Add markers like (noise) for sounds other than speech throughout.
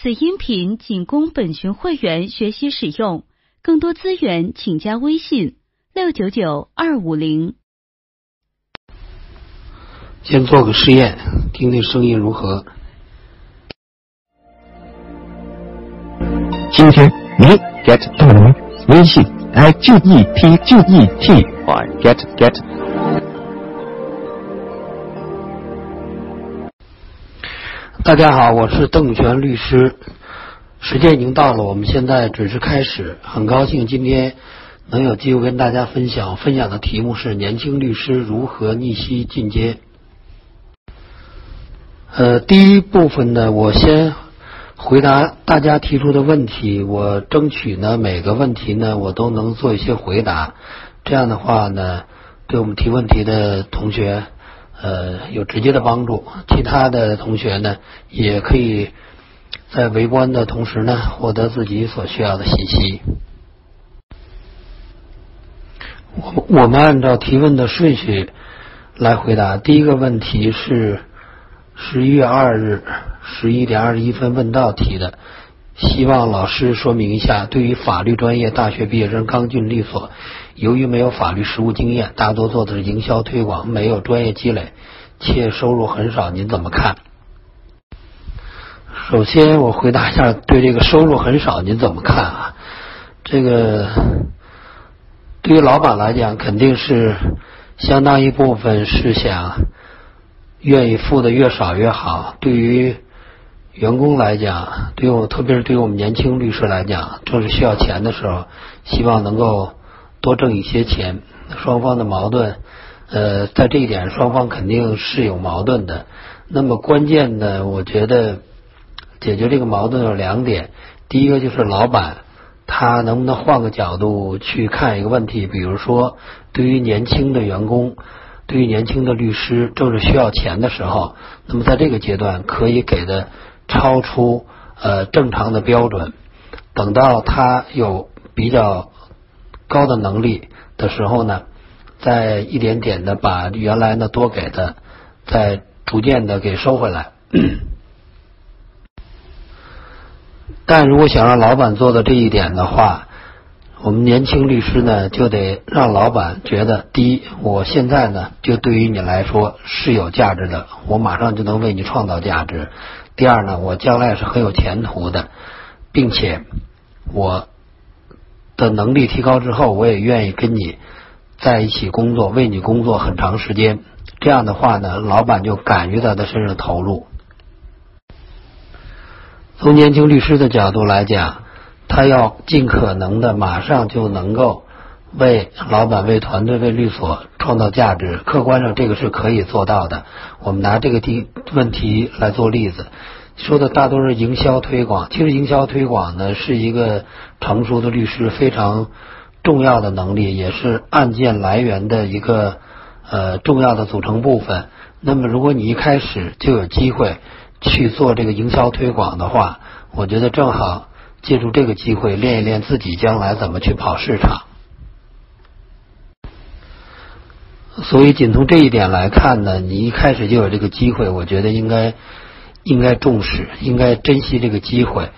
此音频仅供本群会员学习使用，更多资源请加微信六九九二五零。先做个试验，听听声音如何。今天你 get 到了吗？微信 i g e t g e t y get get。大家好，我是邓宇泉律师。时间已经到了，我们现在准时开始。很高兴今天能有机会跟大家分享，分享的题目是年轻律师如何逆袭进阶。呃，第一部分呢，我先回答大家提出的问题，我争取呢每个问题呢我都能做一些回答。这样的话呢，对我们提问题的同学。呃，有直接的帮助。其他的同学呢，也可以在围观的同时呢，获得自己所需要的信息。我我们按照提问的顺序来回答。第一个问题是十一月二日十一点二十一分问到提的，希望老师说明一下，对于法律专业大学毕业生刚进律所。由于没有法律实务经验，大多做的是营销推广，没有专业积累，且收入很少，您怎么看？首先，我回答一下，对这个收入很少，您怎么看啊？这个对于老板来讲，肯定是相当一部分是想愿意付的越少越好。对于员工来讲，对我特别是对于我们年轻律师来讲，正是需要钱的时候，希望能够。多挣一些钱，双方的矛盾，呃，在这一点双方肯定是有矛盾的。那么关键的，我觉得解决这个矛盾有两点。第一个就是老板他能不能换个角度去看一个问题，比如说对于年轻的员工，对于年轻的律师，正是需要钱的时候，那么在这个阶段可以给的超出呃正常的标准，等到他有比较。高的能力的时候呢，再一点点的把原来呢多给的，再逐渐的给收回来。(clears throat) 但如果想让老板做到这一点的话，我们年轻律师呢就得让老板觉得，第一，我现在呢就对于你来说是有价值的，我马上就能为你创造价值；第二呢，我将来是很有前途的，并且我。的能力提高之后，我也愿意跟你在一起工作，为你工作很长时间。这样的话呢，老板就敢于在他身上投入。从年轻律师的角度来讲，他要尽可能的马上就能够为老板、为团队、为律所创造价值。客观上这个是可以做到的。我们拿这个题问题来做例子。说的大多是营销推广，其实营销推广呢是一个成熟的律师非常重要的能力，也是案件来源的一个呃重要的组成部分。那么，如果你一开始就有机会去做这个营销推广的话，我觉得正好借助这个机会练一练自己将来怎么去跑市场。所以，仅从这一点来看呢，你一开始就有这个机会，我觉得应该。应该重视，应该珍惜这个机会。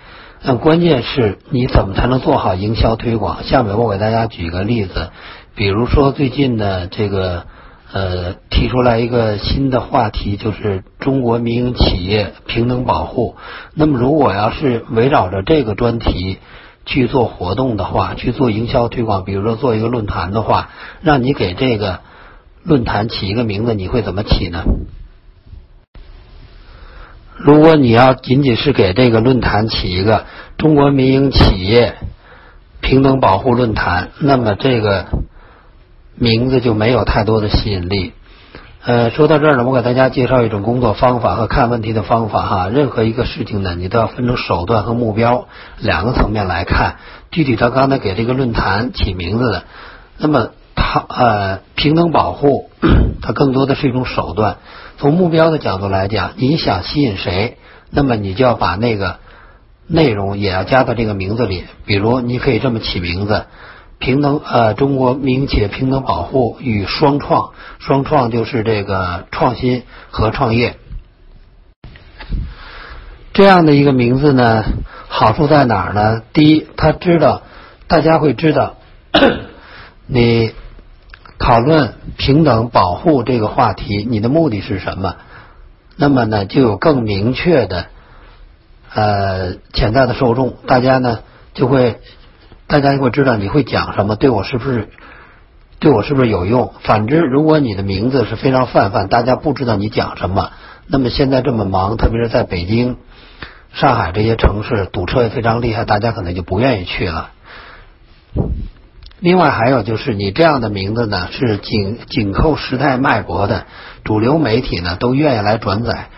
但关键是你怎么才能做好营销推广？下面我给大家举个例子，比如说最近呢，这个呃提出来一个新的话题，就是中国民营企业平等保护。那么如果要是围绕着这个专题去做活动的话，去做营销推广，比如说做一个论坛的话，让你给这个论坛起一个名字，你会怎么起呢？如果你要仅仅是给这个论坛起一个“中国民营企业平等保护论坛”，那么这个名字就没有太多的吸引力。呃，说到这儿呢，我给大家介绍一种工作方法和看问题的方法哈。任何一个事情呢，你都要分成手段和目标两个层面来看。具体到刚才给这个论坛起名字的，那么它呃平等保护，它更多的是一种手段。从目标的角度来讲，你想吸引谁，那么你就要把那个内容也要加到这个名字里。比如，你可以这么起名字：平等呃，中国民企业平等保护与双创。双创就是这个创新和创业。这样的一个名字呢，好处在哪儿呢？第一，他知道大家会知道 (coughs) 你讨论平等保护这个话题，你的目的是什么？那么呢，就有更明确的呃潜在的受众，大家呢就会大家就会知道你会讲什么，对我是不是对我是不是有用？反之，如果你的名字是非常泛泛，大家不知道你讲什么，那么现在这么忙，特别是在北京、上海这些城市，堵车也非常厉害，大家可能就不愿意去了。另外还有就是你这样的名字呢，是紧紧扣时代脉搏的，主流媒体呢都愿意来转载，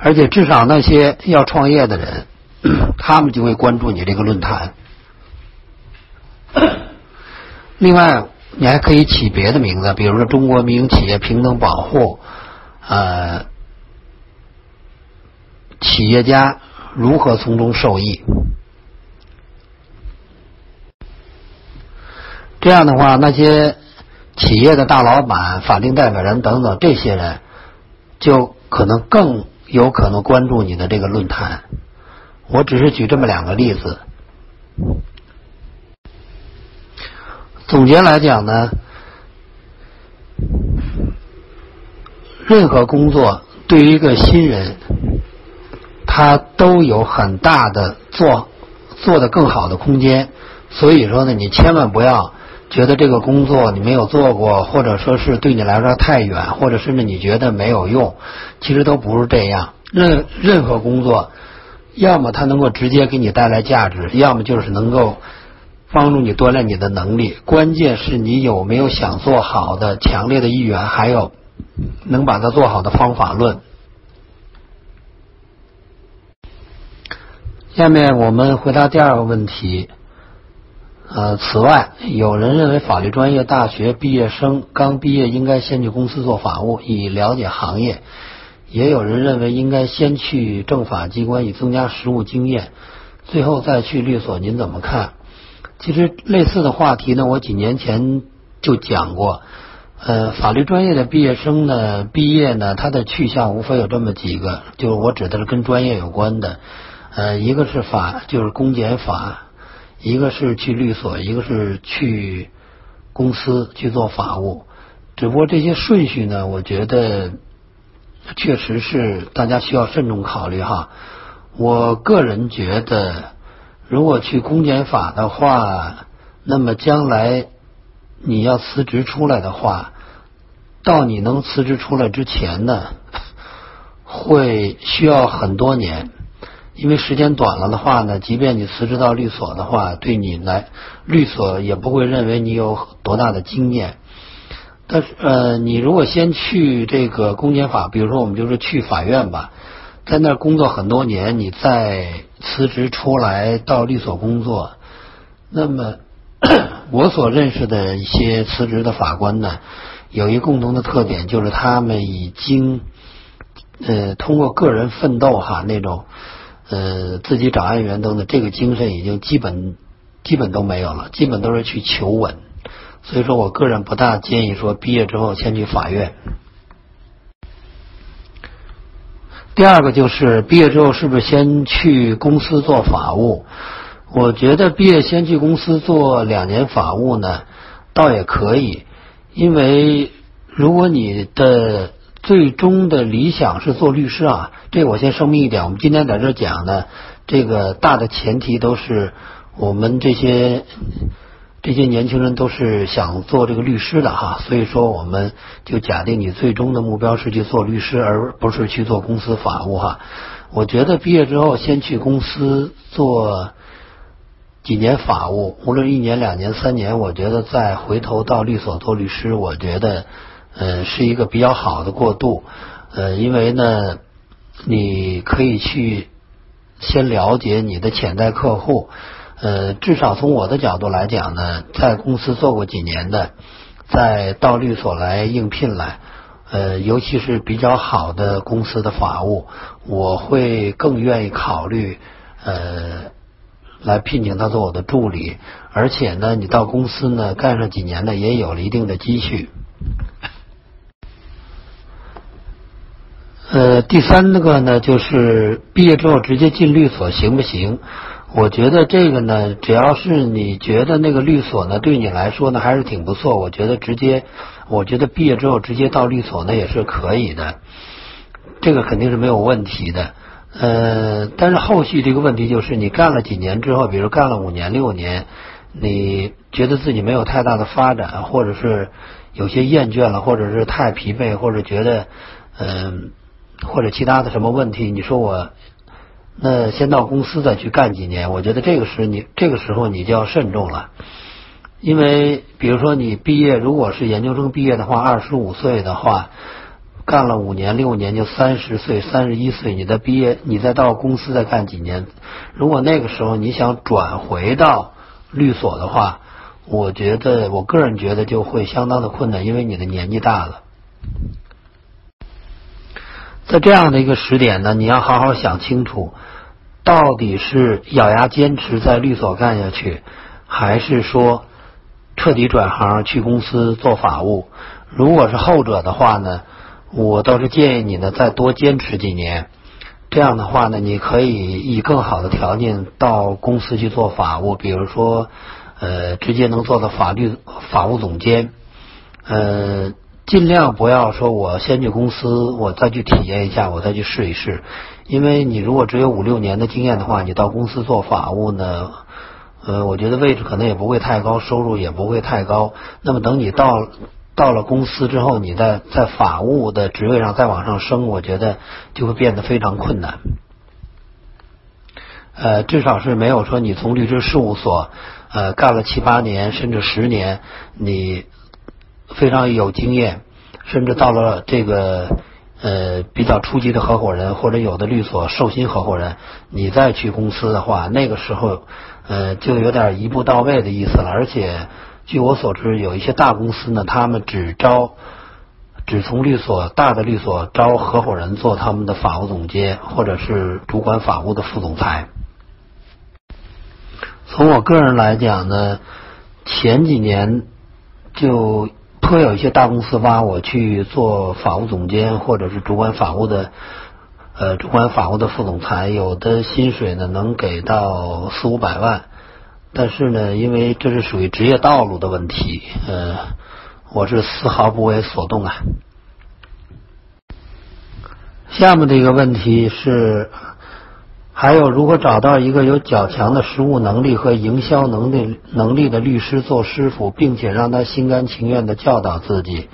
而且至少那些要创业的人，(clears throat) 他们就会关注你这个论坛。(clears throat) 另外，你还可以起别的名字，比如说中国民营企业平等保护，呃，企业家如何从中受益。这样的话，那些企业的大老板、法定代表人等等这些人，就可能更有可能关注你的这个论坛。我只是举这么两个例子。总结来讲呢，任何工作对于一个新人，他都有很大的做做的更好的空间。所以说呢，你千万不要。觉得这个工作你没有做过，或者说是对你来说太远，或者甚至你觉得没有用，其实都不是这样。任任何工作，要么它能够直接给你带来价值，要么就是能够帮助你锻炼你的能力。关键是你有没有想做好的强烈的意愿，还有能把它做好的方法论。下面我们回答第二个问题。呃，此外，有人认为法律专业大学毕业生刚毕业应该先去公司做法务，以了解行业；也有人认为应该先去政法机关，以增加实务经验，最后再去律所。您怎么看？其实类似的话题呢，我几年前就讲过。呃，法律专业的毕业生呢，毕业呢，他的去向无非有这么几个，就是我指的是跟专业有关的。呃，一个是法，就是公检法。一个是去律所，一个是去公司去做法务，只不过这些顺序呢，我觉得确实是大家需要慎重考虑哈。我个人觉得，如果去公检法的话，那么将来你要辞职出来的话，到你能辞职出来之前呢，会需要很多年。因为时间短了的话呢，即便你辞职到律所的话，对你来律所也不会认为你有多大的经验。但是呃，你如果先去这个公检法，比如说我们就是去法院吧，在那儿工作很多年，你再辞职出来到律所工作，那么 (coughs) 我所认识的一些辞职的法官呢，有一共同的特点，就是他们已经呃通过个人奋斗哈那种。呃，自己找案源等等，这个精神已经基本基本都没有了，基本都是去求稳。所以说我个人不大建议说毕业之后先去法院。第二个就是毕业之后是不是先去公司做法务？我觉得毕业先去公司做两年法务呢，倒也可以，因为如果你的。最终的理想是做律师啊，这我先声明一点，我们今天在这讲的这个大的前提都是我们这些这些年轻人都是想做这个律师的哈，所以说我们就假定你最终的目标是去做律师，而不是去做公司法务哈。我觉得毕业之后先去公司做几年法务，无论一年、两年、三年，我觉得再回头到律所做律师，我觉得。呃，是一个比较好的过渡，呃，因为呢，你可以去先了解你的潜在客户，呃，至少从我的角度来讲呢，在公司做过几年的，再到律所来应聘来，呃，尤其是比较好的公司的法务，我会更愿意考虑，呃，来聘请他做我的助理，而且呢，你到公司呢干上几年呢，也有了一定的积蓄。呃，第三个呢，就是毕业之后直接进律所行不行？我觉得这个呢，只要是你觉得那个律所呢对你来说呢还是挺不错，我觉得直接，我觉得毕业之后直接到律所呢也是可以的，这个肯定是没有问题的。呃，但是后续这个问题就是你干了几年之后，比如干了五年六年，你觉得自己没有太大的发展，或者是有些厌倦了，或者是太疲惫，或者觉得嗯。或者其他的什么问题？你说我那先到公司再去干几年？我觉得这个时你这个时候你就要慎重了，因为比如说你毕业，如果是研究生毕业的话，二十五岁的话，干了五年六年就三十岁，三十一岁你再毕业，你再到公司再干几年？如果那个时候你想转回到律所的话，我觉得我个人觉得就会相当的困难，因为你的年纪大了。在这样的一个时点呢，你要好好想清楚，到底是咬牙坚持在律所干下去，还是说彻底转行去公司做法务？如果是后者的话呢，我倒是建议你呢再多坚持几年。这样的话呢，你可以以更好的条件到公司去做法务，比如说呃，直接能做到法律法务总监，呃。尽量不要说，我先去公司，我再去体验一下，我再去试一试。因为你如果只有五六年的经验的话，你到公司做法务呢，呃，我觉得位置可能也不会太高，收入也不会太高。那么等你到到了公司之后，你在在法务的职位上再往上升，我觉得就会变得非常困难。呃，至少是没有说你从律师事务所呃干了七八年甚至十年，你。非常有经验，甚至到了这个呃比较初级的合伙人，或者有的律所授薪合伙人，你再去公司的话，那个时候呃就有点一步到位的意思了。而且据我所知，有一些大公司呢，他们只招只从律所大的律所招合伙人做他们的法务总监，或者是主管法务的副总裁。从我个人来讲呢，前几年就。颇有一些大公司挖我去做法务总监，或者是主管法务的，呃，主管法务的副总裁，有的薪水呢能给到四五百万，但是呢，因为这是属于职业道路的问题，呃，我是丝毫不为所动啊。下面的一个问题是。还有，如何找到一个有较强的实务能力和营销能力能力的律师做师傅，并且让他心甘情愿的教导自己？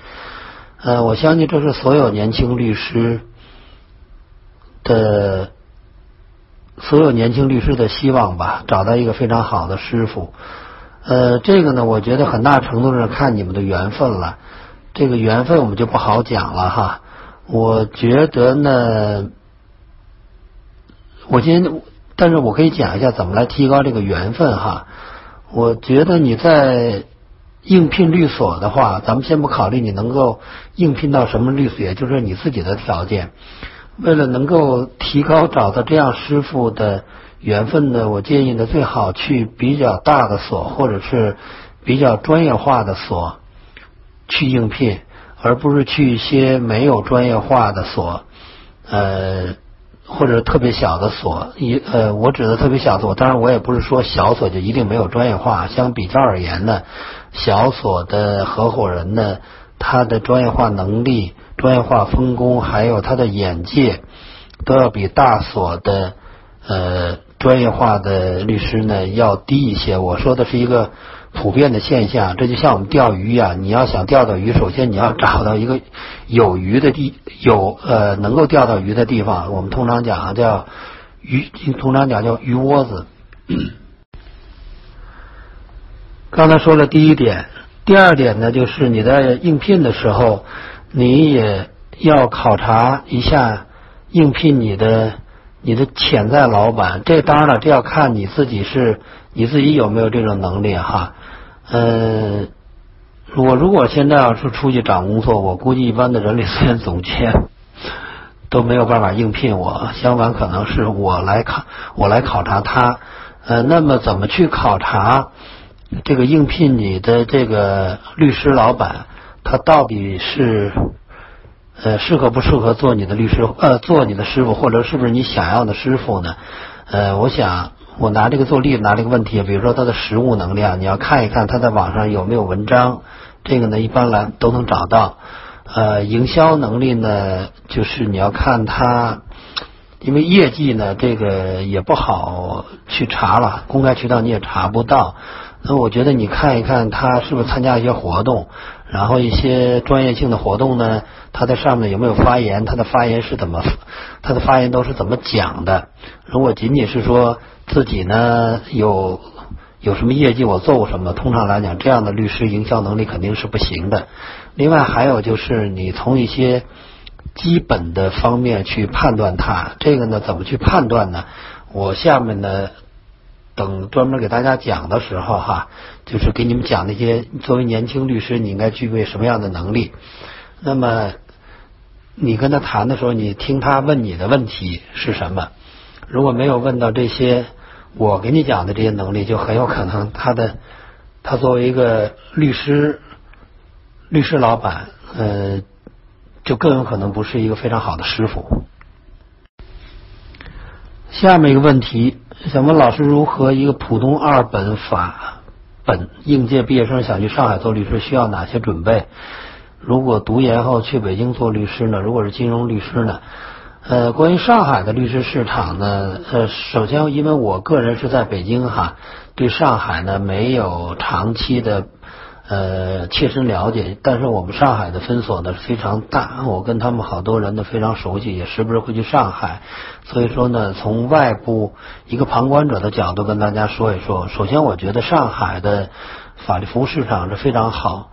呃，我相信这是所有年轻律师的所有年轻律师的希望吧，找到一个非常好的师傅。呃，这个呢，我觉得很大程度上看你们的缘分了。这个缘分我们就不好讲了哈。我觉得呢。我先，但是我可以讲一下怎么来提高这个缘分哈。我觉得你在应聘律所的话，咱们先不考虑你能够应聘到什么律所，也就是你自己的条件。为了能够提高找到这样师傅的缘分呢，我建议呢最好去比较大的所或者是比较专业化的所去应聘，而不是去一些没有专业化的所，呃。或者特别小的所，一呃，我指的特别小的所，当然我也不是说小所就一定没有专业化。相比较而言呢，小所的合伙人呢，他的专业化能力、专业化分工，还有他的眼界，都要比大所的呃专业化的律师呢要低一些。我说的是一个。普遍的现象，这就像我们钓鱼呀。你要想钓到鱼，首先你要找到一个有鱼的地，有呃能够钓到鱼的地方。我们通常讲叫鱼，通常讲叫鱼窝子。(clears throat) 刚才说了第一点，第二点呢，就是你在应聘的时候，你也要考察一下应聘你的你的潜在老板。这当然了，这要看你自己是你自己有没有这种能力哈。呃，我如果现在要是出去找工作，我估计一般的人力资源总监都没有办法应聘我。相反，可能是我来考，我来考察他。呃，那么怎么去考察这个应聘你的这个律师老板？他到底是呃，适合不适合做你的律师，呃，做你的师傅，或者是不是你想要的师傅呢？呃，我想我拿这个做例子，拿这个问题，比如说他的实务能力啊，你要看一看他在网上有没有文章，这个呢一般来都能找到。呃，营销能力呢，就是你要看他，因为业绩呢，这个也不好去查了，公开渠道你也查不到。那我觉得你看一看他是不是参加一些活动，然后一些专业性的活动呢，他在上面有没有发言，他的发言是怎么，他的发言都是怎么讲的。如果仅仅是说自己呢有有什么业绩，我做过什么，通常来讲，这样的律师营销能力肯定是不行的。另外还有就是你从一些基本的方面去判断他，这个呢怎么去判断呢？我下面呢。等专门给大家讲的时候哈，就是给你们讲那些作为年轻律师你应该具备什么样的能力。那么你跟他谈的时候，你听他问你的问题是什么？如果没有问到这些我给你讲的这些能力，就很有可能他的他作为一个律师律师老板，呃，就更有可能不是一个非常好的师傅。下面一个问题。想问老师，如何一个普通二本法本应届毕业生想去上海做律师，需要哪些准备？如果读研后去北京做律师呢？如果是金融律师呢？呃，关于上海的律师市场呢？呃，首先，因为我个人是在北京哈，对上海呢没有长期的。呃，切身了解，但是我们上海的分所呢非常大，我跟他们好多人都非常熟悉，也时不时会去上海。所以说呢，从外部一个旁观者的角度跟大家说一说。首先，我觉得上海的法律服务市场是非常好，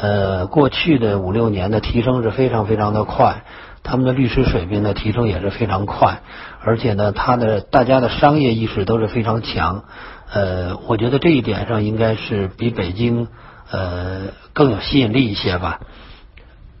呃，过去的五六年的提升是非常非常的快，他们的律师水平的提升也是非常快，而且呢，他的大家的商业意识都是非常强。呃，我觉得这一点上应该是比北京。呃，更有吸引力一些吧。(coughs)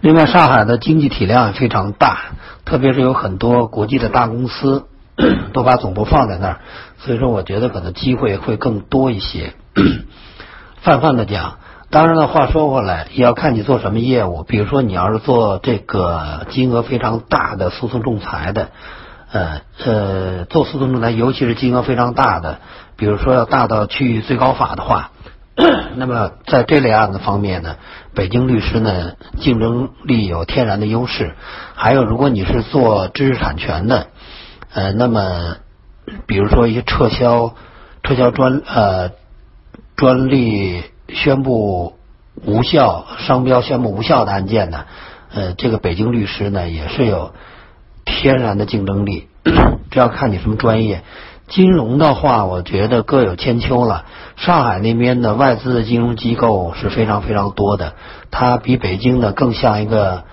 另外，上海的经济体量也非常大，特别是有很多国际的大公司 (coughs) 都把总部放在那儿，所以说我觉得可能机会会更多一些。(coughs) 泛泛的讲，当然了，话说回来，也要看你做什么业务。比如说，你要是做这个金额非常大的诉讼仲裁的，呃呃，做诉讼仲裁，尤其是金额非常大的。比如说要大到去最高法的话，(clears throat) 那么在这类案子方面呢，北京律师呢竞争力有天然的优势。还有，如果你是做知识产权的，呃，那么比如说一些撤销撤销专呃专利宣布无效、商标宣布无效的案件呢，呃，这个北京律师呢也是有天然的竞争力。(clears throat) 这要看你什么专业。金融的话，我觉得各有千秋了。上海那边的外资的金融机构是非常非常多的，它比北京呢更像一个，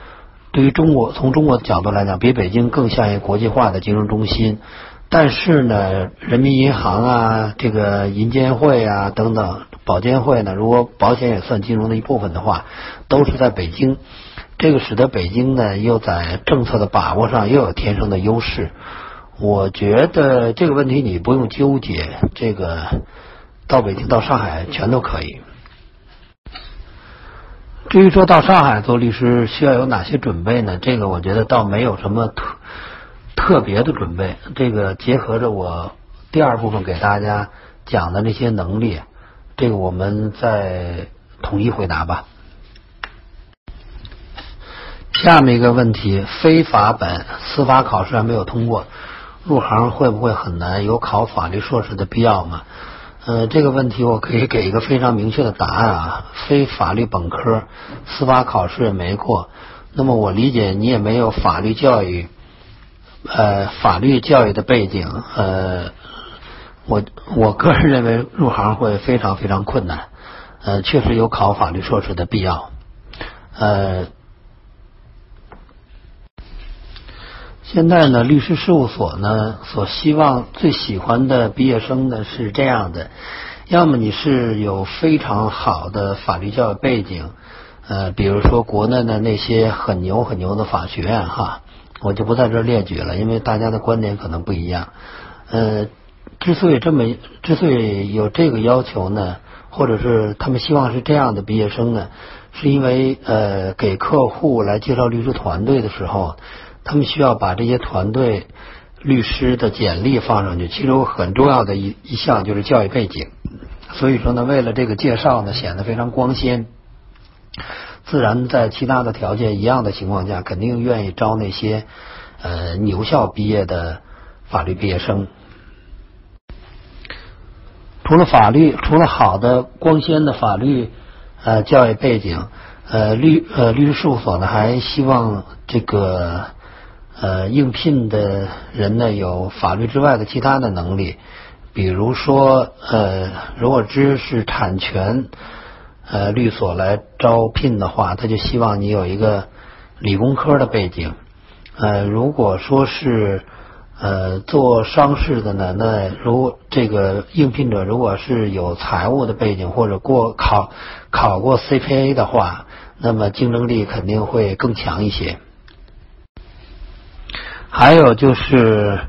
对于中国从中国的角度来讲，比北京更像一个国际化的金融中心。但是呢，人民银行啊，这个银监会啊等等，保监会呢，如果保险也算金融的一部分的话，都是在北京。这个使得北京呢，又在政策的把握上又有天生的优势。我觉得这个问题你不用纠结，这个到北京、到上海全都可以。至于说到上海做律师需要有哪些准备呢？这个我觉得倒没有什么特特别的准备。这个结合着我第二部分给大家讲的那些能力，这个我们再统一回答吧。下面一个问题：非法本司法考试还没有通过。入行会不会很难？有考法律硕士的必要吗？呃，这个问题我可以给一个非常明确的答案啊。非法律本科，司法考试也没过，那么我理解你也没有法律教育，呃，法律教育的背景，呃，我我个人认为入行会非常非常困难。呃，确实有考法律硕士的必要，呃。现在呢，律师事务所呢所希望最喜欢的毕业生呢是这样的：要么你是有非常好的法律教育背景，呃，比如说国内的那些很牛很牛的法学院哈，我就不在这列举了，因为大家的观点可能不一样。呃，之所以这么，之所以有这个要求呢，或者是他们希望是这样的毕业生呢，是因为呃给客户来介绍律师团队的时候，他们需要把这些团队律师的简历放上去，其中很重要的一一项就是教育背景。所以说呢，为了这个介绍呢显得非常光鲜，自然在其他的条件一样的情况下，肯定愿意招那些呃牛校毕业的法律毕业生。除了法律，除了好的光鲜的法律呃教育背景，呃律呃律师事务所呢还希望这个呃应聘的人呢有法律之外的其他的能力，比如说呃如果知识产权呃律所来招聘的话，他就希望你有一个理工科的背景，呃如果说是。呃，做商事的呢，那如这个应聘者如果是有财务的背景或者过考考过 CPA 的话，那么竞争力肯定会更强一些。还有就是，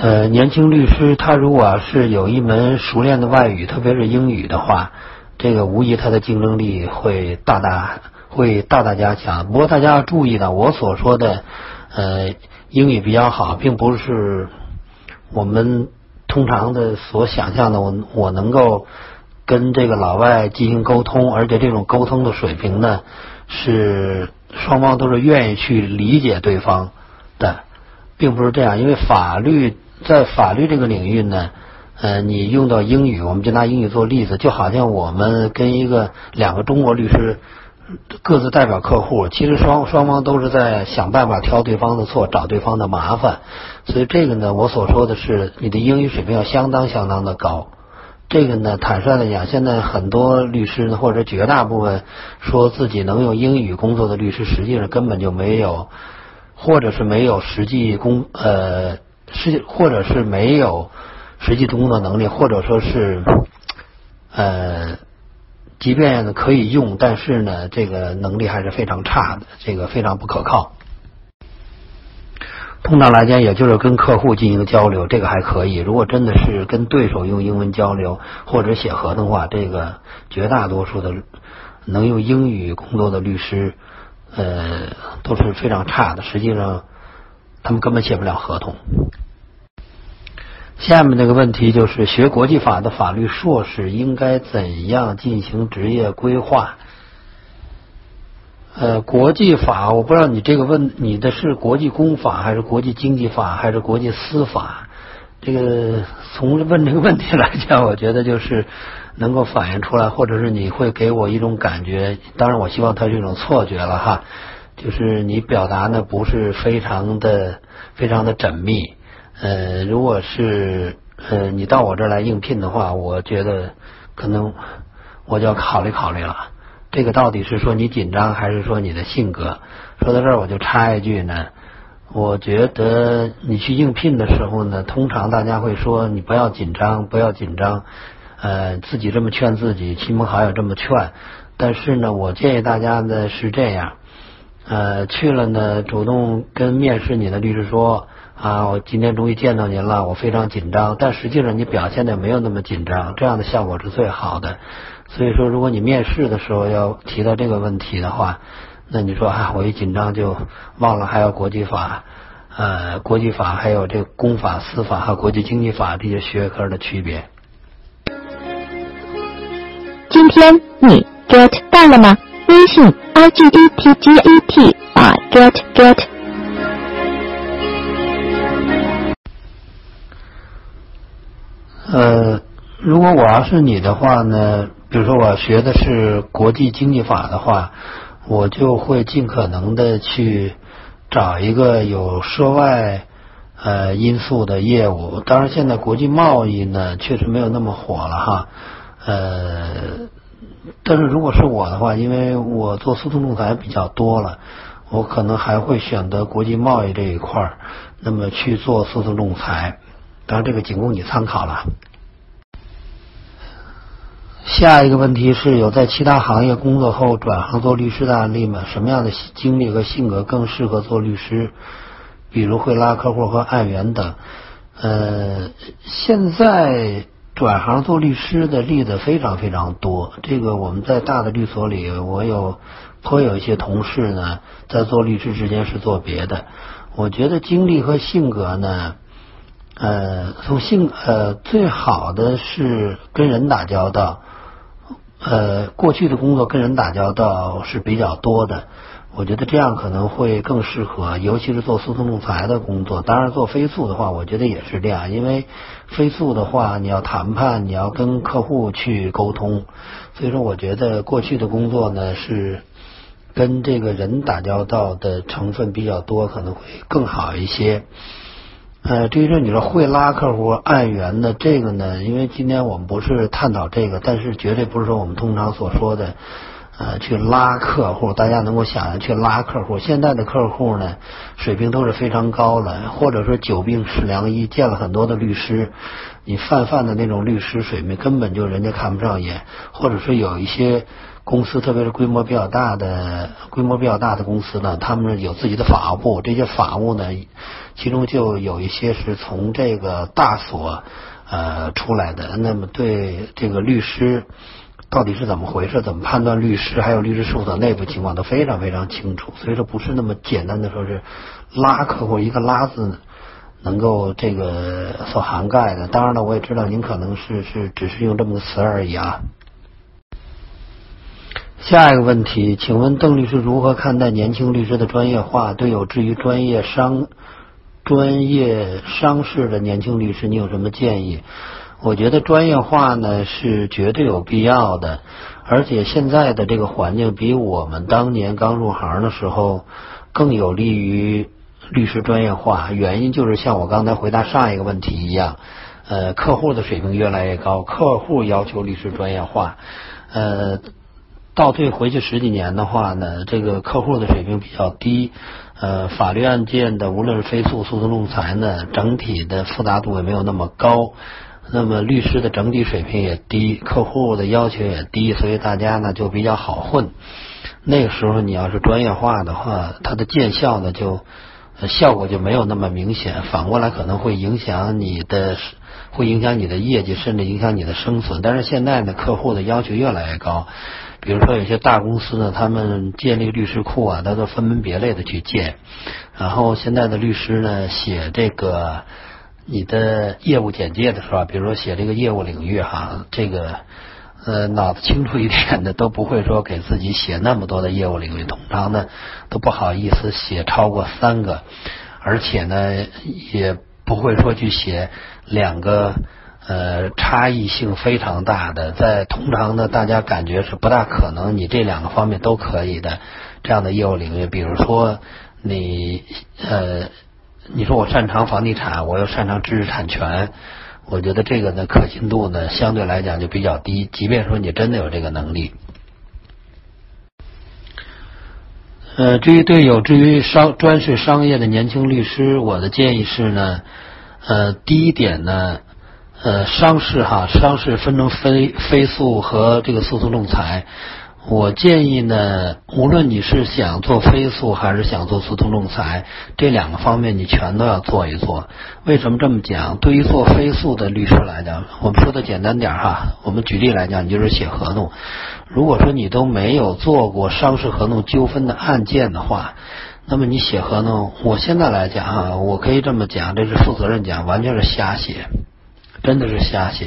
呃，年轻律师他如果是有一门熟练的外语，特别是英语的话，这个无疑他的竞争力会大大会大大加强。不过大家要注意呢，我所说的呃。英语比较好，并不是我们通常的所想象的。我我能够跟这个老外进行沟通，而且这种沟通的水平呢，是双方都是愿意去理解对方的，并不是这样。因为法律在法律这个领域呢，呃，你用到英语，我们就拿英语做例子，就好像我们跟一个两个中国律师。各自代表客户，其实双双方都是在想办法挑对方的错，找对方的麻烦。所以这个呢，我所说的是你的英语水平要相当相当的高。这个呢，坦率的讲，现在很多律师呢，或者绝大部分说自己能用英语工作的律师，实际上根本就没有，或者是没有实际工呃，实或者是没有实际工作能力，或者说是呃。即便可以用，但是呢，这个能力还是非常差的，这个非常不可靠。通常来讲，也就是跟客户进行交流，这个还可以。如果真的是跟对手用英文交流或者写合同的话，这个绝大多数的能用英语工作的律师，呃，都是非常差的。实际上，他们根本写不了合同。下面这个问题就是学国际法的法律硕士应该怎样进行职业规划？呃，国际法我不知道你这个问你的是国际公法还是国际经济法还是国际司法？这个从问这个问题来讲，我觉得就是能够反映出来，或者是你会给我一种感觉。当然，我希望它是一种错觉了哈，就是你表达呢不是非常的非常的缜密。呃，如果是呃你到我这儿来应聘的话，我觉得可能我就要考虑考虑了。这个到底是说你紧张，还是说你的性格？说到这儿，我就插一句呢，我觉得你去应聘的时候呢，通常大家会说你不要紧张，不要紧张，呃，自己这么劝自己，亲朋好友这么劝。但是呢，我建议大家呢是这样，呃，去了呢，主动跟面试你的律师说。啊，我今天终于见到您了，我非常紧张。但实际上你表现的没有那么紧张，这样的效果是最好的。所以说，如果你面试的时候要提到这个问题的话，那你说啊，我一紧张就忘了还有国际法，呃，国际法还有这个公法、司法和国际经济法这些学科的区别。今天你 get 到了吗？微信 i g e t g e t 啊，get get。呃，如果我要是你的话呢，比如说我学的是国际经济法的话，我就会尽可能的去找一个有涉外呃因素的业务。当然，现在国际贸易呢确实没有那么火了哈。呃，但是如果是我的话，因为我做诉讼仲裁比较多了，我可能还会选择国际贸易这一块儿，那么去做诉讼仲裁。当然，这个仅供你参考了。下一个问题是有在其他行业工作后转行做律师的案例吗？什么样的经历和性格更适合做律师？比如会拉客户和案源等。呃，现在转行做律师的例子非常非常多。这个我们在大的律所里，我有颇有一些同事呢，在做律师之间是做别的。我觉得经历和性格呢，呃，从性呃最好的是跟人打交道。呃，过去的工作跟人打交道是比较多的。我觉得这样可能会更适合，尤其是做诉讼仲裁的工作。当然，做飞速的话，我觉得也是这样。因为飞速的话，你要谈判，你要跟客户去沟通，所以说，我觉得过去的工作呢是跟这个人打交道的成分比较多，可能会更好一些。呃，至于说你说会拉客户按源的这个呢，因为今天我们不是探讨这个，但是绝对不是说我们通常所说的。呃，去拉客户，大家能够想象去拉客户。现在的客户呢，水平都是非常高的，或者说久病是良医，见了很多的律师，你泛泛的那种律师水平，根本就人家看不上眼。或者说有一些公司，特别是规模比较大的、规模比较大的公司呢，他们有自己的法务部，这些法务呢，其中就有一些是从这个大所呃出来的，那么对这个律师。到底是怎么回事？怎么判断律师还有律师事务所内部情况都非常非常清楚，所以说不是那么简单的说是拉客户一个拉字能够这个所涵盖的。当然了，我也知道您可能是是只是用这么个词而已啊。下一个问题，请问邓律师如何看待年轻律师的专业化？对有志于专业商专业商事的年轻律师，你有什么建议？我觉得专业化呢是绝对有必要的，而且现在的这个环境比我们当年刚入行的时候更有利于律师专业化。原因就是像我刚才回答上一个问题一样，呃，客户的水平越来越高，客户要求律师专业化。呃，倒退回去十几年的话呢，这个客户的水平比较低，呃，法律案件的无论是非诉、诉讼、仲裁呢，整体的复杂度也没有那么高。那么律师的整体水平也低，客户的要求也低，所以大家呢就比较好混。那个时候你要是专业化的话，它的见效呢就效果就没有那么明显，反过来可能会影响你的，会影响你的业绩，甚至影响你的生存。但是现在呢，客户的要求越来越高，比如说有些大公司呢，他们建立律师库啊，他都分门别类的去建。然后现在的律师呢，写这个。你的业务简介的时候，比如说写这个业务领域哈，这个呃脑子清楚一点的都不会说给自己写那么多的业务领域，通常呢都不好意思写超过三个，而且呢也不会说去写两个呃差异性非常大的，在通常呢大家感觉是不大可能你这两个方面都可以的这样的业务领域，比如说你呃。你说我擅长房地产，我又擅长知识产权，我觉得这个呢可信度呢相对来讲就比较低。即便说你真的有这个能力，呃，至于对有志于商专事商业的年轻律师，我的建议是呢，呃，第一点呢，呃，商事哈，商事分成非非诉和这个诉讼仲裁。我建议呢，无论你是想做非诉还是想做诉讼仲裁，这两个方面你全都要做一做。为什么这么讲？对于做非诉的律师来讲，我们说的简单点哈，我们举例来讲，你就是写合同。如果说你都没有做过商事合同纠纷的案件的话，那么你写合同，我现在来讲哈，我可以这么讲，这是负责任讲，完全是瞎写，真的是瞎写。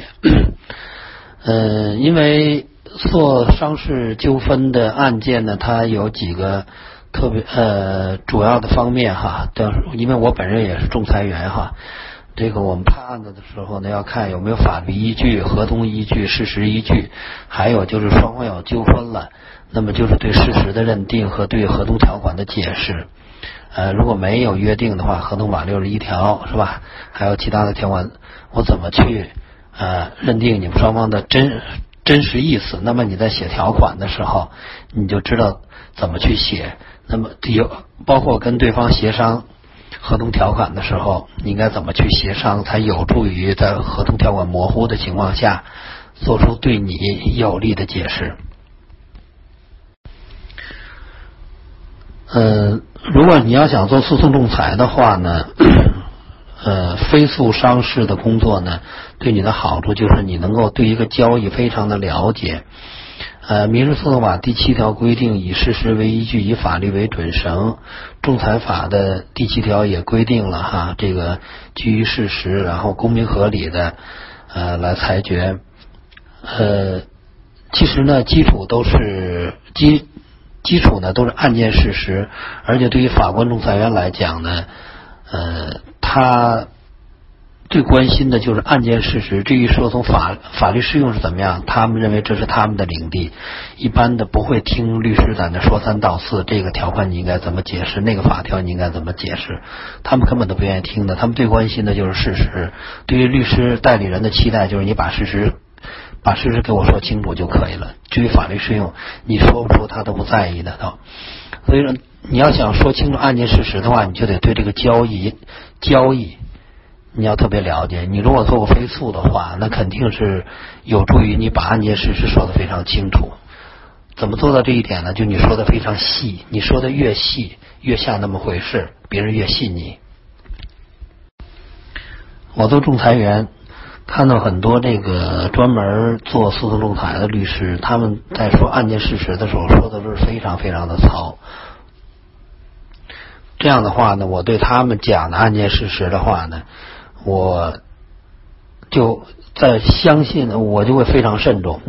嗯，(coughs) 因为。做商事纠纷的案件呢，它有几个特别呃主要的方面哈。的，因为我本人也是仲裁员哈，这个我们判案子的时候呢，要看有没有法律依据、合同依据、事实依据，还有就是双方有纠纷了，那么就是对事实的认定和对合同条款的解释。呃，如果没有约定的话，合同法六十一条是吧？还有其他的条款，我怎么去呃认定你们双方的真？真实意思，那么你在写条款的时候，你就知道怎么去写。那么有包括跟对方协商合同条款的时候，应该怎么去协商，才有助于在合同条款模糊的情况下，做出对你有利的解释。嗯，如果你要想做诉讼仲裁的话呢，呃非诉商事的工作呢，对你的好处就是你能够对一个交易非常的了解。呃，民事诉讼法第七条规定，以事实为依据，以法律为准绳。仲裁法的第七条也规定了哈，这个基于事实，然后公平合理的呃来裁决。呃，其实呢，基础都是基基础呢都是案件事实，而且对于法官、仲裁员来讲呢，呃，他。最关心的就是案件事实。至于说从法法律适用是怎么样，他们认为这是他们的领地，一般的不会听律师在那说三道四。这个条款你应该怎么解释？那个法条你应该怎么解释？他们根本都不愿意听的。他们最关心的就是事实。对于律师代理人的期待就是你把事实把事实给我说清楚就可以了。至于法律适用，你说不出他都不在意的。所以说，你要想说清楚案件事实的话，你就得对这个交易交易。你要特别了解，你如果做过飞速的话，那肯定是有助于你把案件事实说的非常清楚。怎么做到这一点呢？就你说的非常细，你说的越细，越像那么回事，别人越信你。我做仲裁员，看到很多这个专门做诉讼仲裁的律师，他们在说案件事实的时候，说的都是非常非常的糙。这样的话呢，我对他们讲的案件事实的话呢。我就在相信，我就会非常慎重，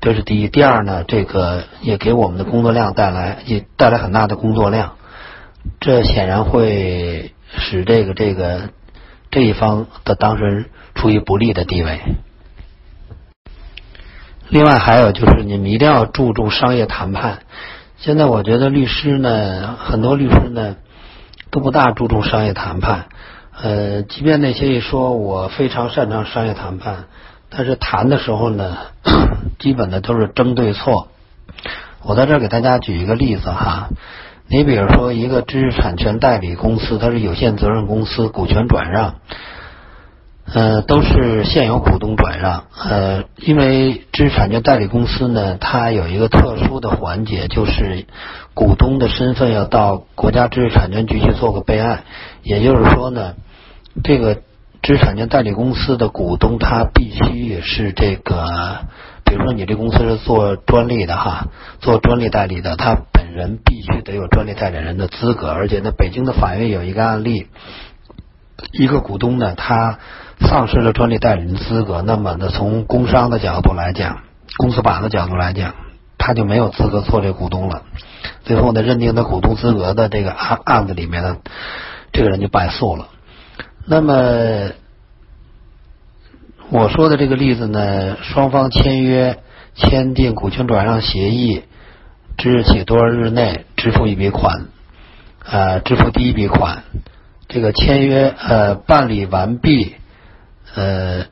这是第一。第二呢，这个也给我们的工作量带来也带来很大的工作量，这显然会使这个这个这一方的当事人处于不利的地位。另外还有就是，你们一定要注重商业谈判。现在我觉得律师呢，很多律师呢都不大注重商业谈判。呃，即便那些一说我非常擅长商业谈判，但是谈的时候呢，(coughs) 基本的都是争对错。我在这儿给大家举一个例子哈，你比如说一个知识产权代理公司，它是有限责任公司，股权转让，呃，都是现有股东转让。呃，因为知识产权代理公司呢，它有一个特殊的环节，就是股东的身份要到国家知识产权局去做个备案，也就是说呢。这个知识产权代理公司的股东，他必须也是这个，比如说你这公司是做专利的哈，做专利代理的，他本人必须得有专利代理人的资格。而且呢，北京的法院有一个案例，一个股东呢，他丧失了专利代理人资格，那么呢，从工商的角度来讲，公司法的角度来讲，他就没有资格做这股东了。最后呢，认定他股东资格的这个案案子里面呢，这个人就败诉了。那么我说的这个例子呢，双方签约签订股权转让协议之日起多少日内支付一笔款，呃，支付第一笔款，这个签约呃办理完毕，呃，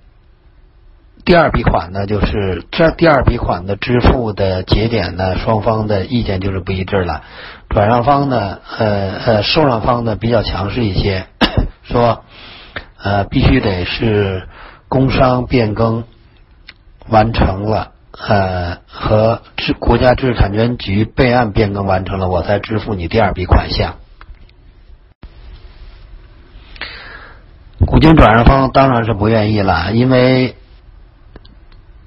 第二笔款呢就是这第二笔款的支付的节点呢，双方的意见就是不一致了，转让方呢，呃呃，受让方呢比较强势一些，(coughs) 说。呃，必须得是工商变更完成了，呃，和知国家知识产权局备案变更完成了，我才支付你第二笔款项。股权转让方当然是不愿意了，因为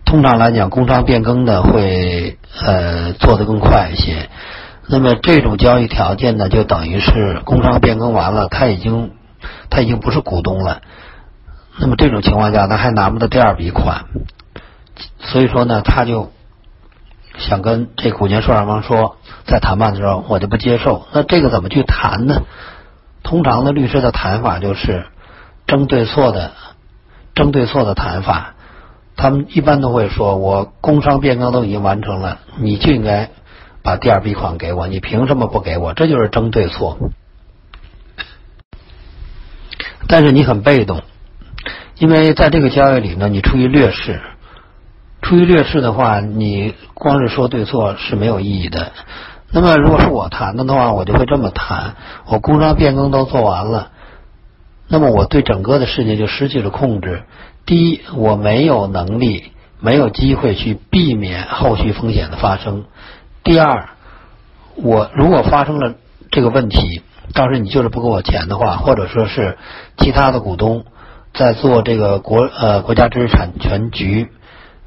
通常来讲，工商变更的会呃做得更快一些。那么这种交易条件呢，就等于是工商变更完了，他已经。他已经不是股东了，那么这种情况下，他还拿不到第二笔款，所以说呢，他就想跟这股权受让方说，在谈判的时候我就不接受。那这个怎么去谈呢？通常的律师的谈法就是争对错的，争对错的谈法。他们一般都会说，我工商变更都已经完成了，你就应该把第二笔款给我，你凭什么不给我？这就是争对错。但是你很被动，因为在这个交易里呢，你处于劣势。处于劣势的话，你光是说对错是没有意义的。那么，如果是我谈的的话，我就会这么谈：我工商变更都做完了，那么我对整个的事情就失去了控制。第一，我没有能力、没有机会去避免后续风险的发生；第二，我如果发生了这个问题，当时你就是不给我钱的话，或者说是其他的股东在做这个国呃国家知识产权局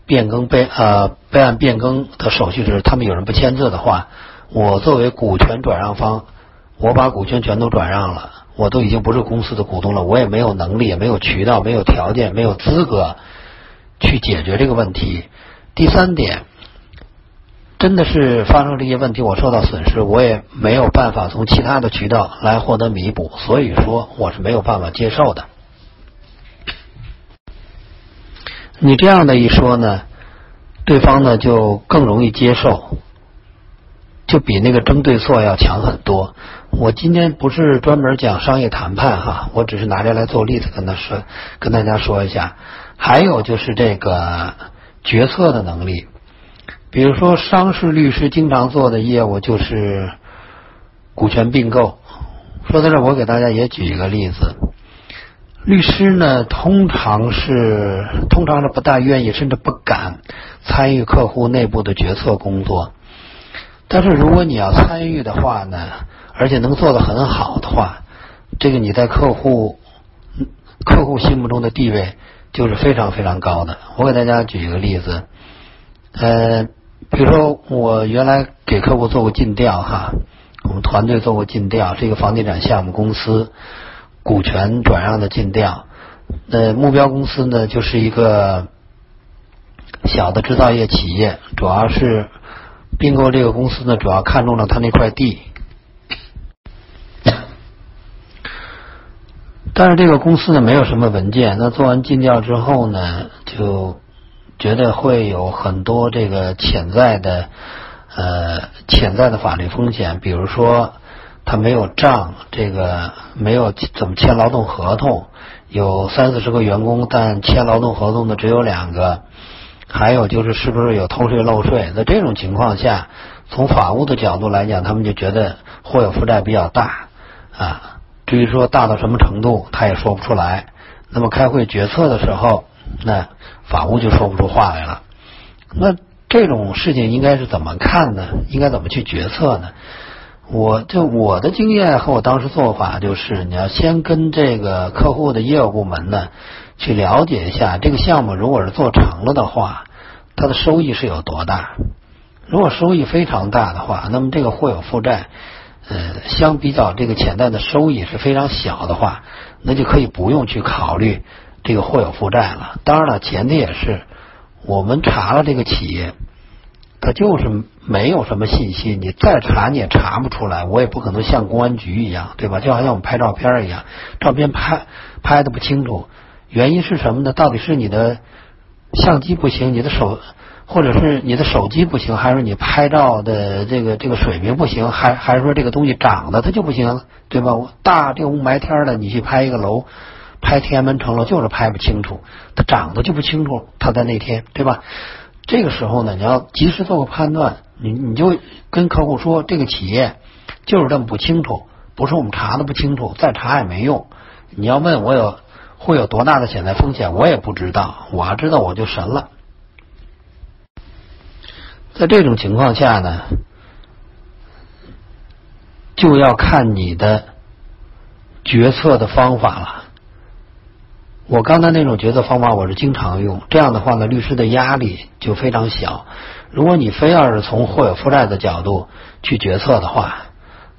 变更备呃备案变更的手续时，他们有人不签字的话，我作为股权转让方，我把股权全都转让了，我都已经不是公司的股东了，我也没有能力，也没有渠道，没有条件，没有资格去解决这个问题。第三点。真的是发生这些问题，我受到损失，我也没有办法从其他的渠道来获得弥补，所以说我是没有办法接受的。你这样的一说呢，对方呢就更容易接受，就比那个争对错要强很多。我今天不是专门讲商业谈判哈，我只是拿这来做例子跟他说，跟大家说一下。还有就是这个决策的能力。比如说，商事律师经常做的业务就是股权并购。说到这，我给大家也举一个例子：律师呢，通常是通常是不大愿意，甚至不敢参与客户内部的决策工作。但是，如果你要参与的话呢，而且能做得很好的话，这个你在客户客户心目中的地位就是非常非常高的。我给大家举一个例子，呃。比如说，我原来给客户做过尽调哈，我们团队做过尽调，是一个房地产项目公司股权转让的尽调。呃，目标公司呢就是一个小的制造业企业，主要是并购这个公司呢，主要看中了他那块地。但是这个公司呢没有什么文件，那做完尽调之后呢就。觉得会有很多这个潜在的呃潜在的法律风险，比如说他没有账，这个没有怎么签劳动合同，有三四十个员工，但签劳动合同的只有两个，还有就是是不是有偷税漏税？在这种情况下，从法务的角度来讲，他们就觉得或有负债比较大啊。至于说大到什么程度，他也说不出来。那么开会决策的时候。那法务就说不出话来了。那这种事情应该是怎么看呢？应该怎么去决策呢？我就我的经验和我当时做法就是，你要先跟这个客户的业务部门呢去了解一下，这个项目如果是做成了的话，它的收益是有多大？如果收益非常大的话，那么这个货有负债，呃，相比较这个潜在的收益是非常小的话，那就可以不用去考虑。这个或有负债了，当然了，前提也是我们查了这个企业，它就是没有什么信息，你再查你也查不出来，我也不可能像公安局一样，对吧？就好像我们拍照片一样，照片拍拍的不清楚，原因是什么呢？到底是你的相机不行，你的手，或者是你的手机不行，还是你拍照的这个这个水平不行，还还是说这个东西长得它就不行，对吧？大这个雾霾天的，你去拍一个楼。拍天安门城楼就是拍不清楚，它长得就不清楚。它在那天，对吧？这个时候呢，你要及时做个判断，你你就跟客户说，这个企业就是这么不清楚，不是我们查的不清楚，再查也没用。你要问我有会有多大的潜在风险，我也不知道。我要知道我就神了。在这种情况下呢，就要看你的决策的方法了。我刚才那种决策方法，我是经常用。这样的话呢，律师的压力就非常小。如果你非要是从或有负债的角度去决策的话，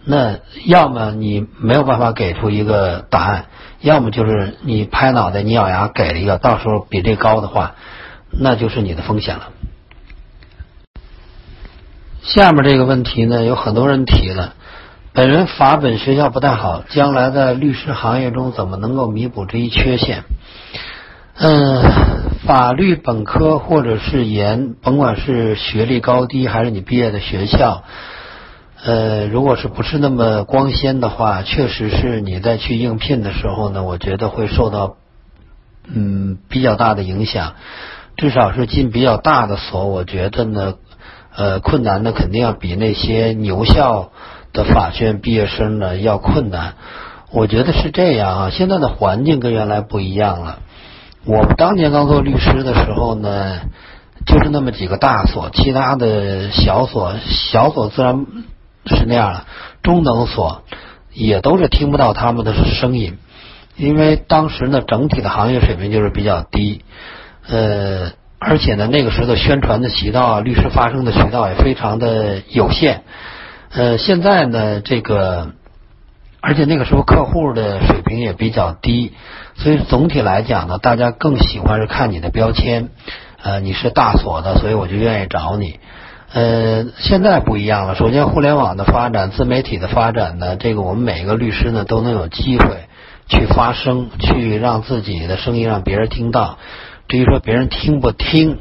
那要么你没有办法给出一个答案，要么就是你拍脑袋你咬牙给了一个，到时候比这高的话，那就是你的风险了。下面这个问题呢，有很多人提了。本人法本学校不太好，将来在律师行业中怎么能够弥补这一缺陷？嗯，法律本科或者是研，甭管是学历高低还是你毕业的学校，呃，如果是不是那么光鲜的话，确实是你在去应聘的时候呢，我觉得会受到嗯比较大的影响，至少是进比较大的所，我觉得呢，呃，困难的肯定要比那些牛校。的法学院毕业生呢要困难，我觉得是这样啊。现在的环境跟原来不一样了。我们当年刚做律师的时候呢，就是那么几个大所，其他的小所，小所自然是那样了。中等所也都是听不到他们的声音，因为当时呢，整体的行业水平就是比较低，呃，而且呢，那个时候的宣传的渠道啊、律师发声的渠道也非常的有限，呃，现在呢，这个，而且那个时候客户的水平也比较低，所以总体来讲呢，大家更喜欢是看你的标签，呃，你是大所的，所以我就愿意找你。呃，现在不一样了。首先，互联网的发展、自媒体的发展呢，这个我们每一个律师呢都能有机会去发声，去让自己的声音让别人听到。至于说别人听不听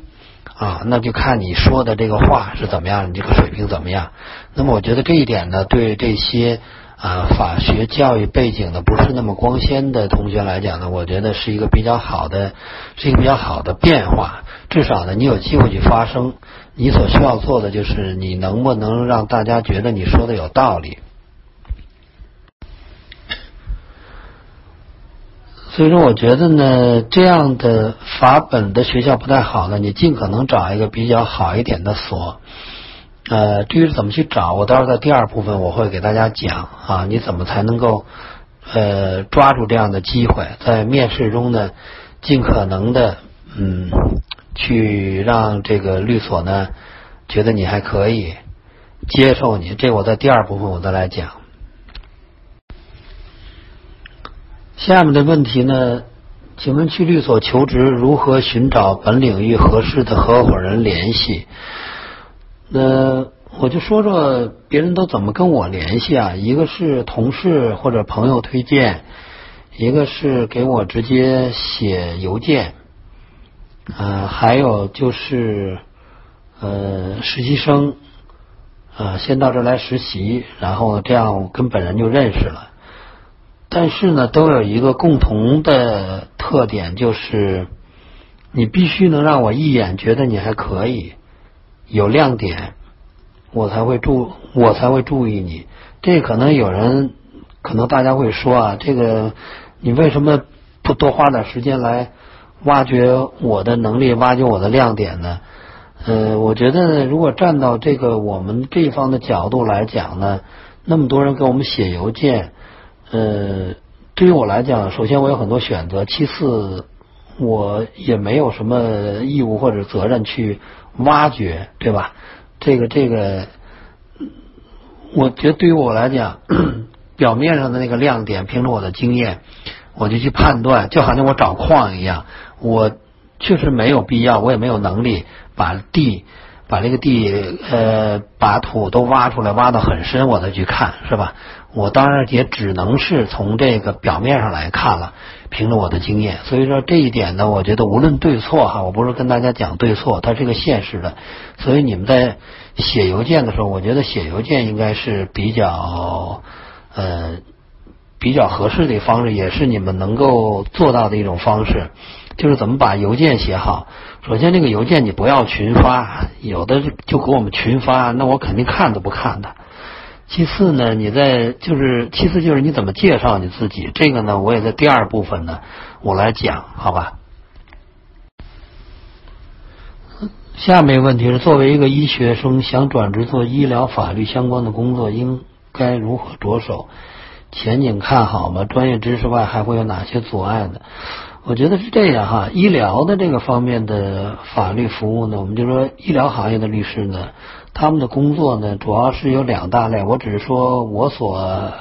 啊，那就看你说的这个话是怎么样，你这个水平怎么样。那么，我觉得这一点呢，对这些啊法学教育背景的不是那么光鲜的同学来讲呢，我觉得是一个比较好的，是一个比较好的变化。至少呢，你有机会去发声。你所需要做的就是你能不能让大家觉得你说的有道理。所以说，我觉得呢，这样的法本的学校不太好呢。你尽可能找一个比较好一点的所。呃，至于怎么去找，我到时候在第二部分我会给大家讲啊，你怎么才能够呃抓住这样的机会，在面试中呢，尽可能的嗯。去让这个律所呢觉得你还可以接受你，这我在第二部分我再来讲。下面的问题呢，请问去律所求职如何寻找本领域合适的合伙人联系？那我就说说别人都怎么跟我联系啊？一个是同事或者朋友推荐，一个是给我直接写邮件。呃，还有就是，呃，实习生，呃，先到这来实习，然后这样跟本人就认识了。但是呢，都有一个共同的特点，就是你必须能让我一眼觉得你还可以，有亮点，我才会注，我才会注意你。这可能有人，可能大家会说啊，这个你为什么不多花点时间来？挖掘我的能力，挖掘我的亮点呢？呃，我觉得如果站到这个我们这方的角度来讲呢，那么多人给我们写邮件，呃，对于我来讲，首先我有很多选择，其次我也没有什么义务或者责任去挖掘，对吧？这个这个，我觉得对于我来讲，表面上的那个亮点，凭着我的经验，我就去判断，就好像我找矿一样。我确实没有必要，我也没有能力把地把这个地呃把土都挖出来，挖到很深，我再去看，是吧？我当然也只能是从这个表面上来看了，凭着我的经验。所以说这一点呢，我觉得无论对错哈，我不是跟大家讲对错，它是个现实的。所以你们在写邮件的时候，我觉得写邮件应该是比较呃比较合适的方式，也是你们能够做到的一种方式。就是怎么把邮件写好。首先，这个邮件你不要群发，有的就给我们群发，那我肯定看都不看的。其次呢，你在就是其次就是你怎么介绍你自己，这个呢，我也在第二部分呢，我来讲，好吧？下面一个问题是，作为一个医学生，想转职做医疗法律相关的工作，应该如何着手？前景看好吗？专业知识外还会有哪些阻碍呢？我觉得是这样哈，医疗的这个方面的法律服务呢，我们就说医疗行业的律师呢，他们的工作呢，主要是有两大类。我只是说我所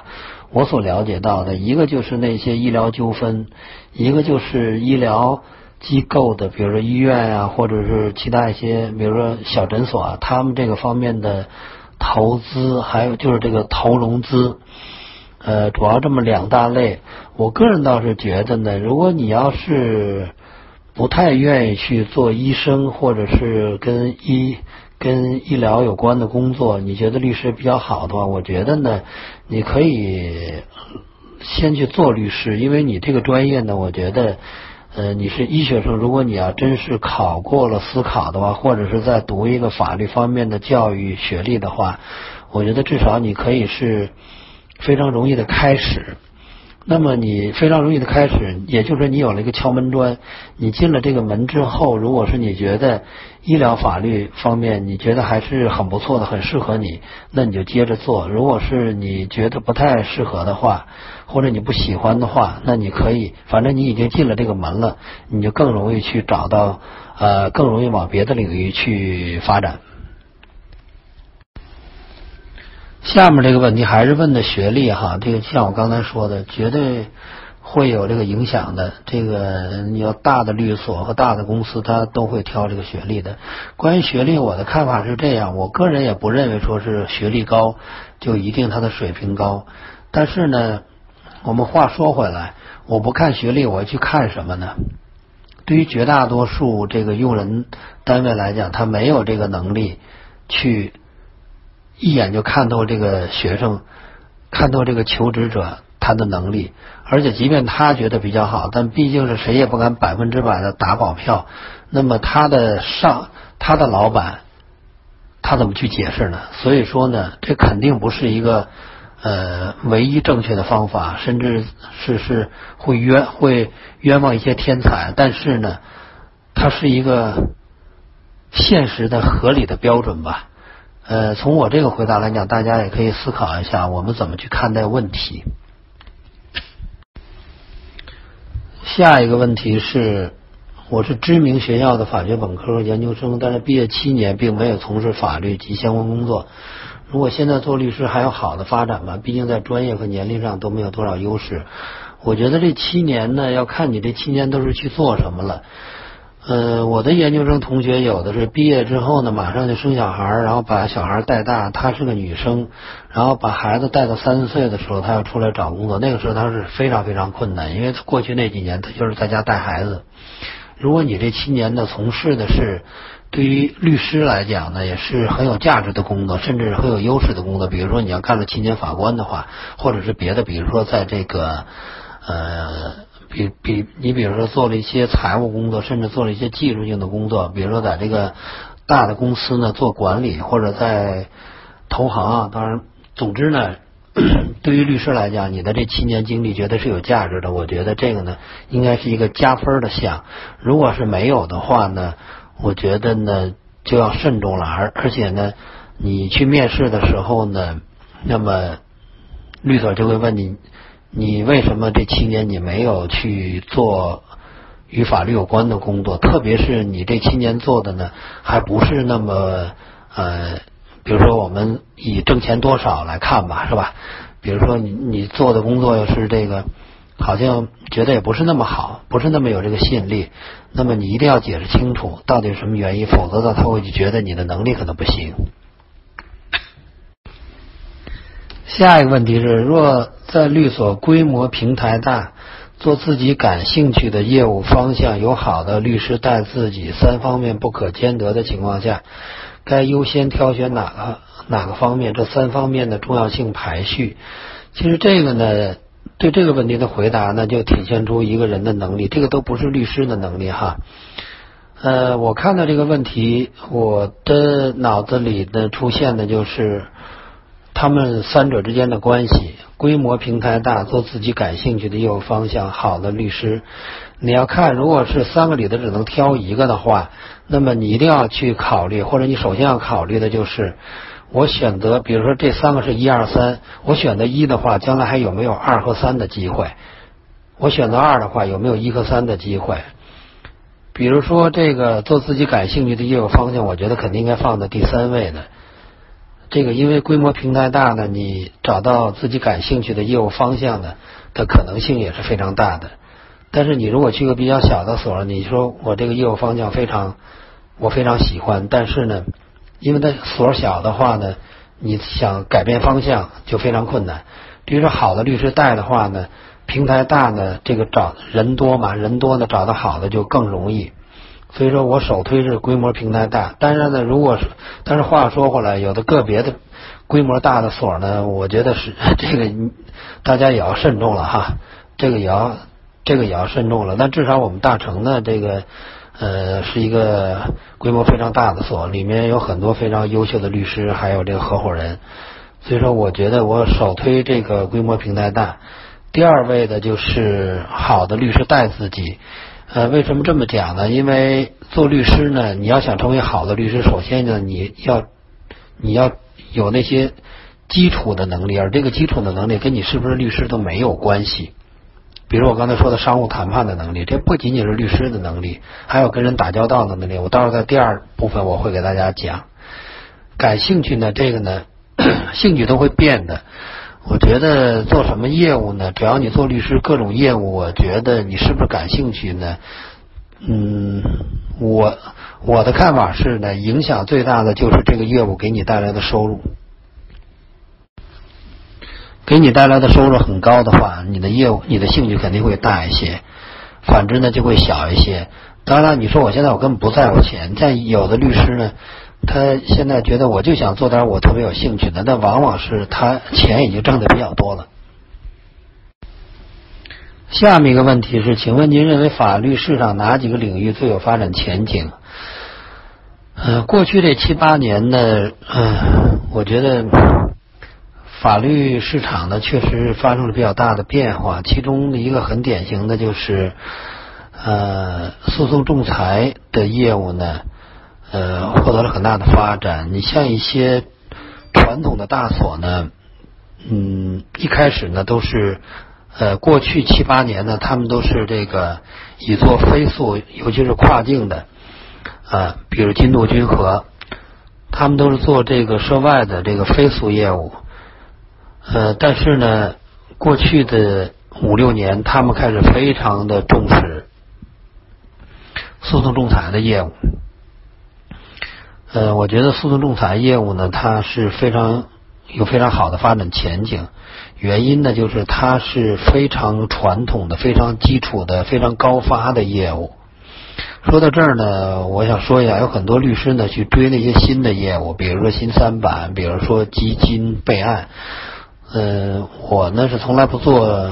我所了解到的，一个就是那些医疗纠纷，一个就是医疗机构的，比如说医院啊，或者是其他一些，比如说小诊所啊，他们这个方面的投资，还有就是这个投融资。呃，主要这么两大类，我个人倒是觉得呢，如果你要是不太愿意去做医生，或者是跟医跟医疗有关的工作，你觉得律师比较好的话，我觉得呢，你可以先去做律师，因为你这个专业呢，我觉得，呃，你是医学生，如果你要真是考过了司考的话，或者是在读一个法律方面的教育学历的话，我觉得至少你可以是。非常容易的开始，那么你非常容易的开始，也就是说你有了一个敲门砖，你进了这个门之后，如果是你觉得医疗法律方面你觉得还是很不错的，很适合你，那你就接着做；如果是你觉得不太适合的话，或者你不喜欢的话，那你可以，反正你已经进了这个门了，你就更容易去找到呃，更容易往别的领域去发展。下面这个问题还是问的学历哈，这个像我刚才说的，绝对会有这个影响的。这个你要大的律所和大的公司，他都会挑这个学历的。关于学历，我的看法是这样，我个人也不认为说是学历高就一定他的水平高。但是呢，我们话说回来，我不看学历，我去看什么呢？对于绝大多数这个用人单位来讲，他没有这个能力去。一眼就看透这个学生，看透这个求职者他的能力，而且即便他觉得比较好，但毕竟是谁也不敢百分之百的打保票。那么他的上，他的老板，他怎么去解释呢？所以说呢，这肯定不是一个呃唯一正确的方法，甚至是是会冤会冤枉一些天才。但是呢，它是一个现实的合理的标准吧。呃，从我这个回答来讲，大家也可以思考一下，我们怎么去看待问题。下一个问题是，我是知名学校的法学本科研究生，但是毕业七年并没有从事法律及相关工作。如果现在做律师还有好的发展吗？毕竟在专业和年龄上都没有多少优势。我觉得这七年呢，要看你这七年都是去做什么了。呃，我的研究生同学有的是毕业之后呢，马上就生小孩，然后把小孩带大。她是个女生，然后把孩子带到三四岁的时候，她要出来找工作。那个时候她是非常非常困难，因为过去那几年她就是在家带孩子。如果你这七年的从事的是对于律师来讲呢，也是很有价值的工作，甚至很有优势的工作。比如说你要干了七年法官的话，或者是别的，比如说在这个呃。比比，你比如说做了一些财务工作，甚至做了一些技术性的工作，比如说在这个大的公司呢做管理，或者在投行啊。当然，总之呢，(coughs) 对于律师来讲，你的这七年经历绝对是有价值的。我觉得这个呢，应该是一个加分的项。如果是没有的话呢，我觉得呢就要慎重了。而而且呢，你去面试的时候呢，那么律所就会问你。你为什么这七年你没有去做与法律有关的工作？特别是你这七年做的呢，还不是那么呃，比如说我们以挣钱多少来看吧，是吧？比如说你你做的工作又是这个，好像觉得也不是那么好，不是那么有这个吸引力。那么你一定要解释清楚到底什么原因，否则呢他会觉得你的能力可能不行。下一个问题是，若在律所规模平台大，做自己感兴趣的业务方向，有好的律师带自己，三方面不可兼得的情况下，该优先挑选哪个哪个方面？这三方面的重要性排序。其实这个呢，对这个问题的回答呢，就体现出一个人的能力。这个都不是律师的能力哈。呃，我看到这个问题，我的脑子里的出现的就是。他们三者之间的关系，规模平台大，做自己感兴趣的业务方向，好的律师，你要看，如果是三个里头只能挑一个的话，那么你一定要去考虑，或者你首先要考虑的就是，我选择，比如说这三个是一二三，我选择一的话，将来还有没有二和三的机会？我选择二的话，有没有一和三的机会？比如说这个做自己感兴趣的业务方向，我觉得肯定应该放在第三位的。这个因为规模平台大呢，你找到自己感兴趣的业务方向呢，的可能性也是非常大的。但是你如果去个比较小的所，你说我这个业务方向非常，我非常喜欢，但是呢，因为它所小的话呢，你想改变方向就非常困难。比如说好的律师带的话呢，平台大呢，这个找人多嘛，人多呢找到好的就更容易。所以说我首推是规模平台大，当然呢，如果是，但是话说回来，有的个别的规模大的所呢，我觉得是这个大家也要慎重了哈，这个也要这个也要慎重了。但至少我们大成呢，这个呃是一个规模非常大的所，里面有很多非常优秀的律师，还有这个合伙人。所以说，我觉得我首推这个规模平台大。第二位的就是好的律师带自己。呃，为什么这么讲呢？因为做律师呢，你要想成为好的律师，首先呢，你要你要有那些基础的能力，而这个基础的能力跟你是不是律师都没有关系。比如我刚才说的商务谈判的能力，这不仅仅是律师的能力，还有跟人打交道的能力。我到时候在第二部分我会给大家讲。感兴趣呢，这个呢，(coughs) 兴趣都会变的。我觉得做什么业务呢？只要你做律师，各种业务，我觉得你是不是感兴趣呢？嗯，我我的看法是呢，影响最大的就是这个业务给你带来的收入，给你带来的收入很高的话，你的业务、你的兴趣肯定会大一些；反之呢，就会小一些。当然，你说我现在我根本不在乎钱，但有的律师呢。他现在觉得我就想做点我特别有兴趣的，但往往是他钱已经挣的比较多了。下面一个问题是，请问您认为法律市场哪几个领域最有发展前景？呃，过去这七八年呢，嗯，我觉得法律市场呢确实发生了比较大的变化，其中的一个很典型的就是，呃，诉讼仲裁的业务呢。呃，获得了很大的发展。你像一些传统的大所呢，嗯，一开始呢都是呃，过去七八年呢，他们都是这个以做飞速，尤其是跨境的啊，比如金度君和，他们都是做这个涉外的这个飞速业务。呃，但是呢，过去的五六年，他们开始非常的重视诉讼仲裁的业务。呃，我觉得诉讼仲裁业务呢，它是非常有非常好的发展前景。原因呢，就是它是非常传统的、非常基础的、非常高发的业务。说到这儿呢，我想说一下，有很多律师呢去追那些新的业务，比如说新三板，比如说基金备案。呃，我呢是从来不做，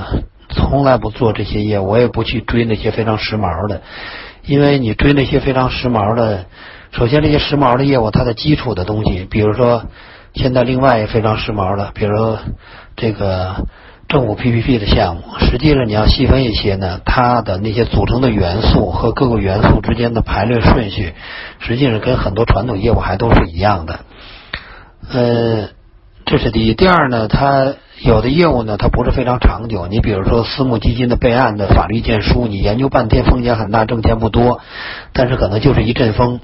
从来不做这些业务，我也不去追那些非常时髦的，因为你追那些非常时髦的。首先，这些时髦的业务，它的基础的东西，比如说，现在另外非常时髦的，比如这个政府 PPP 的项目，实际上你要细分一些呢，它的那些组成的元素和各个元素之间的排列顺序，实际上跟很多传统业务还都是一样的。呃，这是第一。第二呢，它有的业务呢，它不是非常长久。你比如说私募基金的备案的法律意见书，你研究半天，风险很大，挣钱不多，但是可能就是一阵风。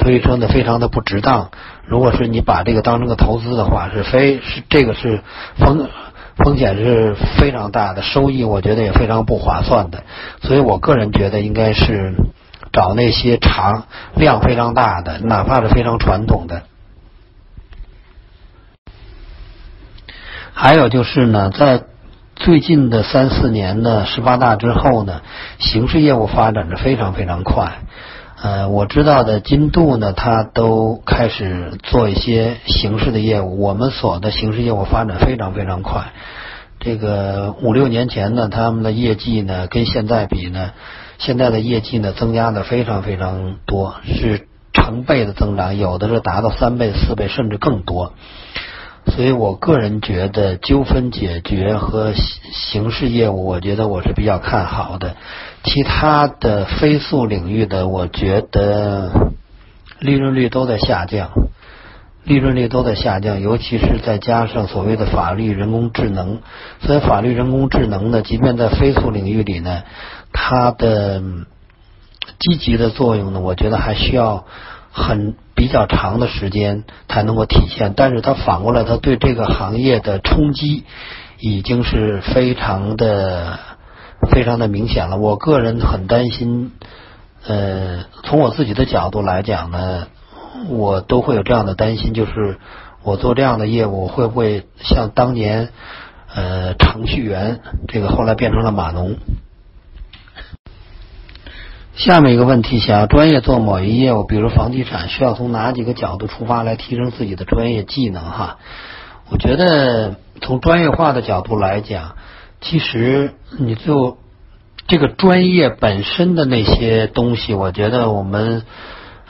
所以说呢，非常的不值当。如果是你把这个当成个投资的话，是非是这个是风风险是非常大的，收益我觉得也非常不划算的。所以我个人觉得应该是找那些长量非常大的，哪怕是非常传统的。还有就是呢，在最近的三四年呢，十八大之后呢，刑事业务发展的非常非常快。呃，我知道的金度呢，他都开始做一些形式的业务。我们所的形式业务发展非常非常快。这个五六年前呢，他们的业绩呢，跟现在比呢，现在的业绩呢，增加的非常非常多，是成倍的增长，有的是达到三倍、四倍，甚至更多。所以我个人觉得，纠纷解决和刑事业务，我觉得我是比较看好的。其他的非诉领域的，我觉得利润率都在下降，利润率都在下降，尤其是再加上所谓的法律人工智能，所以法律人工智能呢，即便在非诉领域里呢，它的积极的作用呢，我觉得还需要很比较长的时间才能够体现。但是它反过来，它对这个行业的冲击已经是非常的。非常的明显了，我个人很担心，呃，从我自己的角度来讲呢，我都会有这样的担心，就是我做这样的业务会不会像当年呃程序员这个后来变成了码农？下面一个问题，想要专业做某一业务，比如房地产，需要从哪几个角度出发来提升自己的专业技能？哈，我觉得从专业化的角度来讲。其实，你就这个专业本身的那些东西，我觉得我们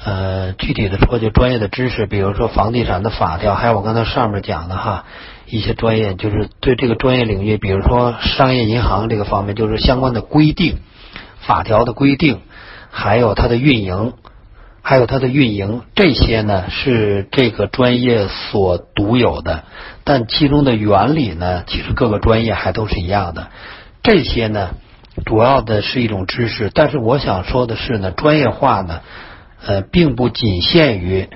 呃，具体的说就专业的知识，比如说房地产的法条，还有我刚才上面讲的哈，一些专业就是对这个专业领域，比如说商业银行这个方面，就是相关的规定、法条的规定，还有它的运营，还有它的运营，这些呢是这个专业所独有的，但其中的原理呢，其实各个专业还都是一样的。这些呢，主要的是一种知识，但是我想说的是呢，专业化呢。呃，并不仅限于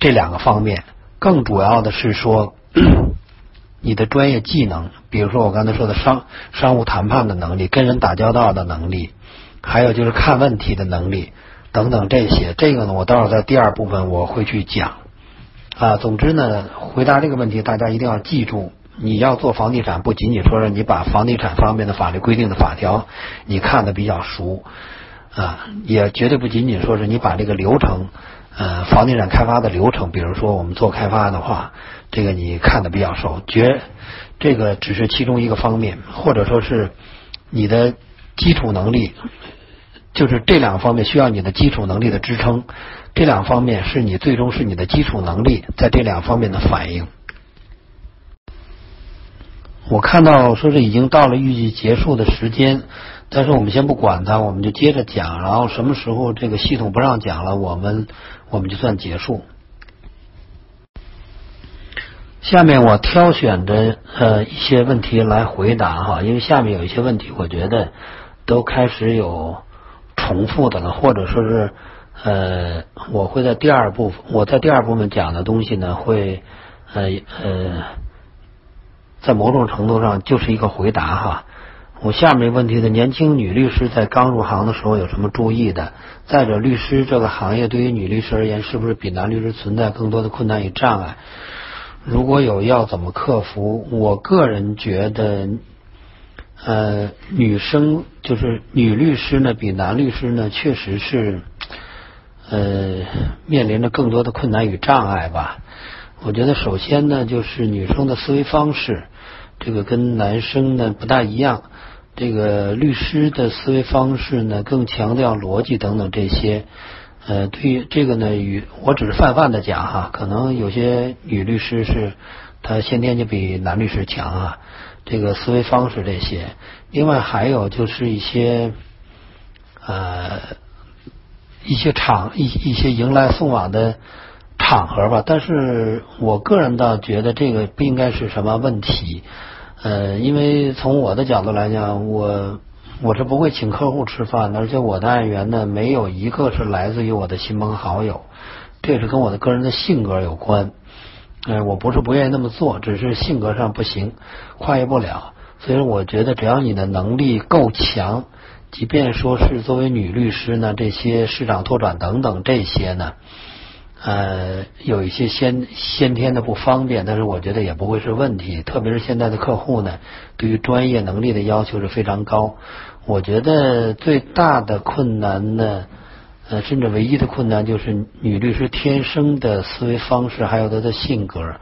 这两个方面，更主要的是说 (clears throat) 你的专业技能，比如说我刚才说的商商务谈判的能力、跟人打交道的能力，还有就是看问题的能力等等这些。这个呢，我待会儿在第二部分我会去讲啊。总之呢，回答这个问题，大家一定要记住，你要做房地产，不仅仅说是你把房地产方面的法律规定的法条你看的比较熟。啊，也绝对不仅仅说是你把这个流程，呃，房地产开发的流程，比如说我们做开发的话，这个你看的比较熟，绝这个只是其中一个方面，或者说是你的基础能力，就是这两方面需要你的基础能力的支撑，这两方面是你最终是你的基础能力在这两方面的反应。我看到说是已经到了预计结束的时间。但是我们先不管它，我们就接着讲，然后什么时候这个系统不让讲了，我们我们就算结束。下面我挑选的呃一些问题来回答哈，因为下面有一些问题，我觉得都开始有重复的了，或者说是呃，我会在第二部分，我在第二部分讲的东西呢，会呃呃，在某种程度上就是一个回答哈。我下面问题的年轻女律师在刚入行的时候有什么注意的？再者，律师这个行业对于女律师而言，是不是比男律师存在更多的困难与障碍？如果有，要怎么克服？我个人觉得，呃，女生就是女律师呢，比男律师呢，确实是呃面临着更多的困难与障碍吧。我觉得，首先呢，就是女生的思维方式，这个跟男生呢不大一样。这个律师的思维方式呢，更强调逻辑等等这些。呃，对于这个呢，与我只是泛泛的讲哈，可能有些女律师是她先天就比男律师强啊。这个思维方式这些，另外还有就是一些呃一些场一一些迎来送往的场合吧。但是我个人倒觉得这个不应该是什么问题。呃，因为从我的角度来讲，我我是不会请客户吃饭的，而且我的案源呢，没有一个是来自于我的亲朋好友，这是跟我的个人的性格有关。呃，我不是不愿意那么做，只是性格上不行，跨越不了。所以我觉得，只要你的能力够强，即便说是作为女律师呢，这些市场拓展等等这些呢。呃，有一些先先天的不方便，但是我觉得也不会是问题。特别是现在的客户呢，对于专业能力的要求是非常高。我觉得最大的困难呢，呃，甚至唯一的困难就是女律师天生的思维方式，还有她的性格。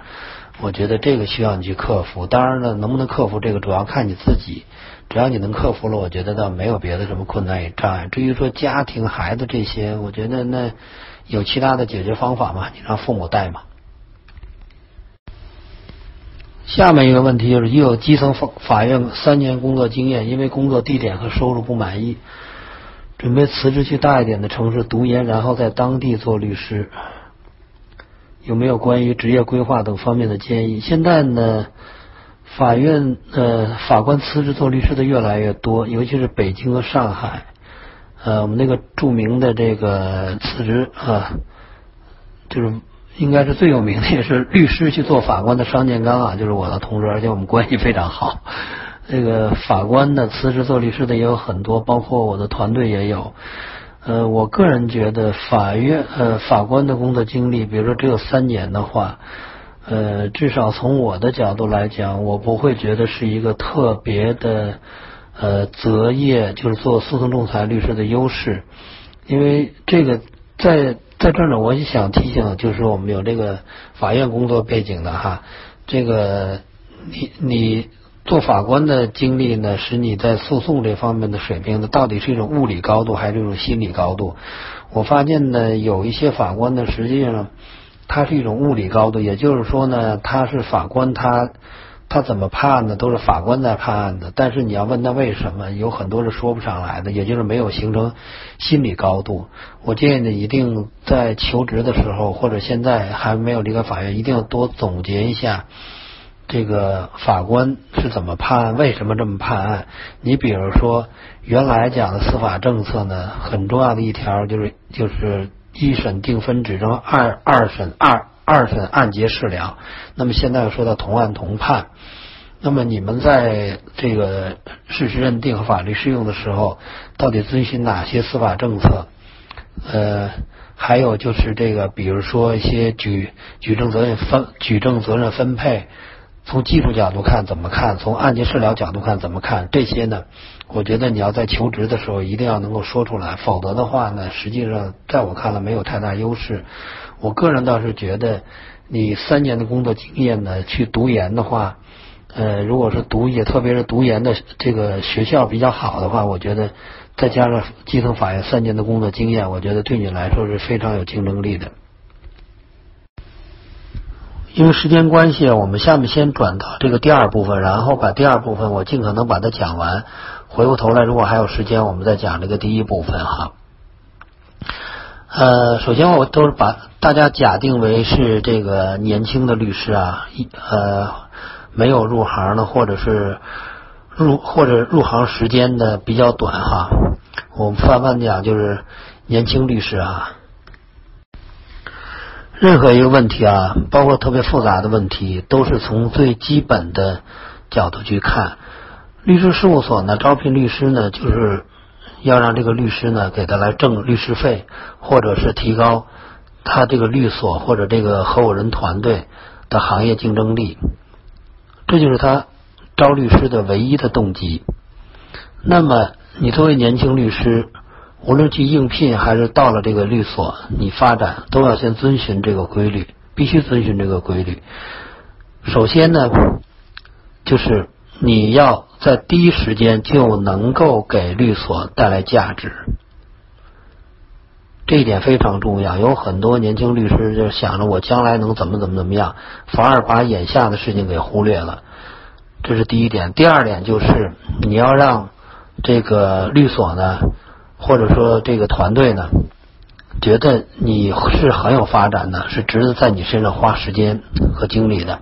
我觉得这个需要你去克服。当然了，能不能克服这个，主要看你自己。只要你能克服了，我觉得倒没有别的什么困难与障碍。至于说家庭、孩子这些，我觉得那。有其他的解决方法吗？你让父母带吗？下面一个问题就是，已有基层法法院三年工作经验，因为工作地点和收入不满意，准备辞职去大一点的城市读研，然后在当地做律师。有没有关于职业规划等方面的建议？现在呢，法院呃法官辞职做律师的越来越多，尤其是北京和上海。呃，我们那个著名的这个辞职啊，就是应该是最有名的，也是律师去做法官的商建刚啊，就是我的同事，而且我们关系非常好。这个法官的辞职做律师的也有很多，包括我的团队也有。呃，我个人觉得法院呃法官的工作经历，比如说只有三年的话，呃，至少从我的角度来讲，我不会觉得是一个特别的。呃，择业就是做诉讼仲裁律师的优势，因为这个在在这儿呢，我也想提醒，就是我们有这个法院工作背景的哈，这个你你做法官的经历呢，使你在诉讼这方面的水平呢，到底是一种物理高度还是一种心理高度？我发现呢，有一些法官呢，实际上他是一种物理高度，也就是说呢，他是法官，他他怎么判呢？都是法官在判案的。但是你要问他为什么，有很多是说不上来的，也就是没有形成心理高度。我建议呢，一定在求职的时候，或者现在还没有离开法院，一定要多总结一下这个法官是怎么判案，为什么这么判案。你比如说，原来讲的司法政策呢，很重要的一条就是就是一审定分指证，二二审二二审按揭事了。那么现在又说到同案同判。那么你们在这个事实认定和法律适用的时候，到底遵循哪些司法政策？呃，还有就是这个，比如说一些举举证责任分举证责任分配，从技术角度看怎么看？从案件事了角度看怎么看？这些呢，我觉得你要在求职的时候一定要能够说出来，否则的话呢，实际上在我看来没有太大优势。我个人倒是觉得，你三年的工作经验呢，去读研的话。呃，如果是读也特别是读研的这个学校比较好的话，我觉得再加上基层法院三年的工作经验，我觉得对你来说是非常有竞争力的。因为时间关系，我们下面先转到这个第二部分，然后把第二部分我尽可能把它讲完。回过头来，如果还有时间，我们再讲这个第一部分哈。呃，首先我都是把大家假定为是这个年轻的律师啊，一呃。没有入行的，或者是入或者入行时间的比较短哈。我们泛泛讲就是年轻律师啊，任何一个问题啊，包括特别复杂的问题，都是从最基本的角度去看。律师事务所呢，招聘律师呢，就是要让这个律师呢给他来挣律师费，或者是提高他这个律所或者这个合伙人团队的行业竞争力。这就是他招律师的唯一的动机。那么，你作为年轻律师，无论去应聘还是到了这个律所，你发展都要先遵循这个规律，必须遵循这个规律。首先呢，就是你要在第一时间就能够给律所带来价值，这一点非常重要。有很多年轻律师就想着我将来能怎么怎么怎么样，反而把眼下的事情给忽略了。这是第一点，第二点就是你要让这个律所呢，或者说这个团队呢，觉得你是很有发展的，是值得在你身上花时间和精力的，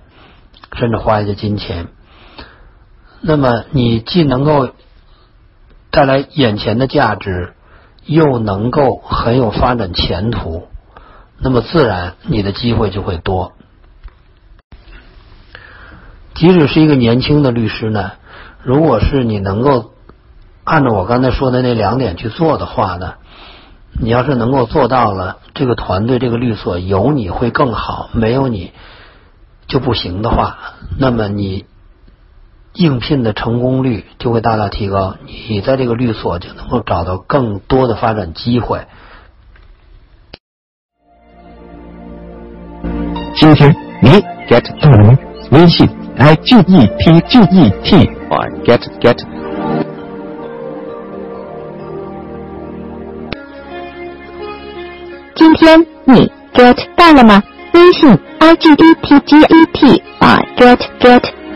甚至花一些金钱。那么你既能够带来眼前的价值，又能够很有发展前途，那么自然你的机会就会多。即使是一个年轻的律师呢，如果是你能够按照我刚才说的那两点去做的话呢，你要是能够做到了，这个团队这个律所有你会更好，没有你就不行的话，那么你应聘的成功率就会大大提高，你在这个律所就能够找到更多的发展机会。今天你 get 到了？微信。I G E T G E T Y get get。今天你 get 到了吗？微信 I G E T G E T Y get get。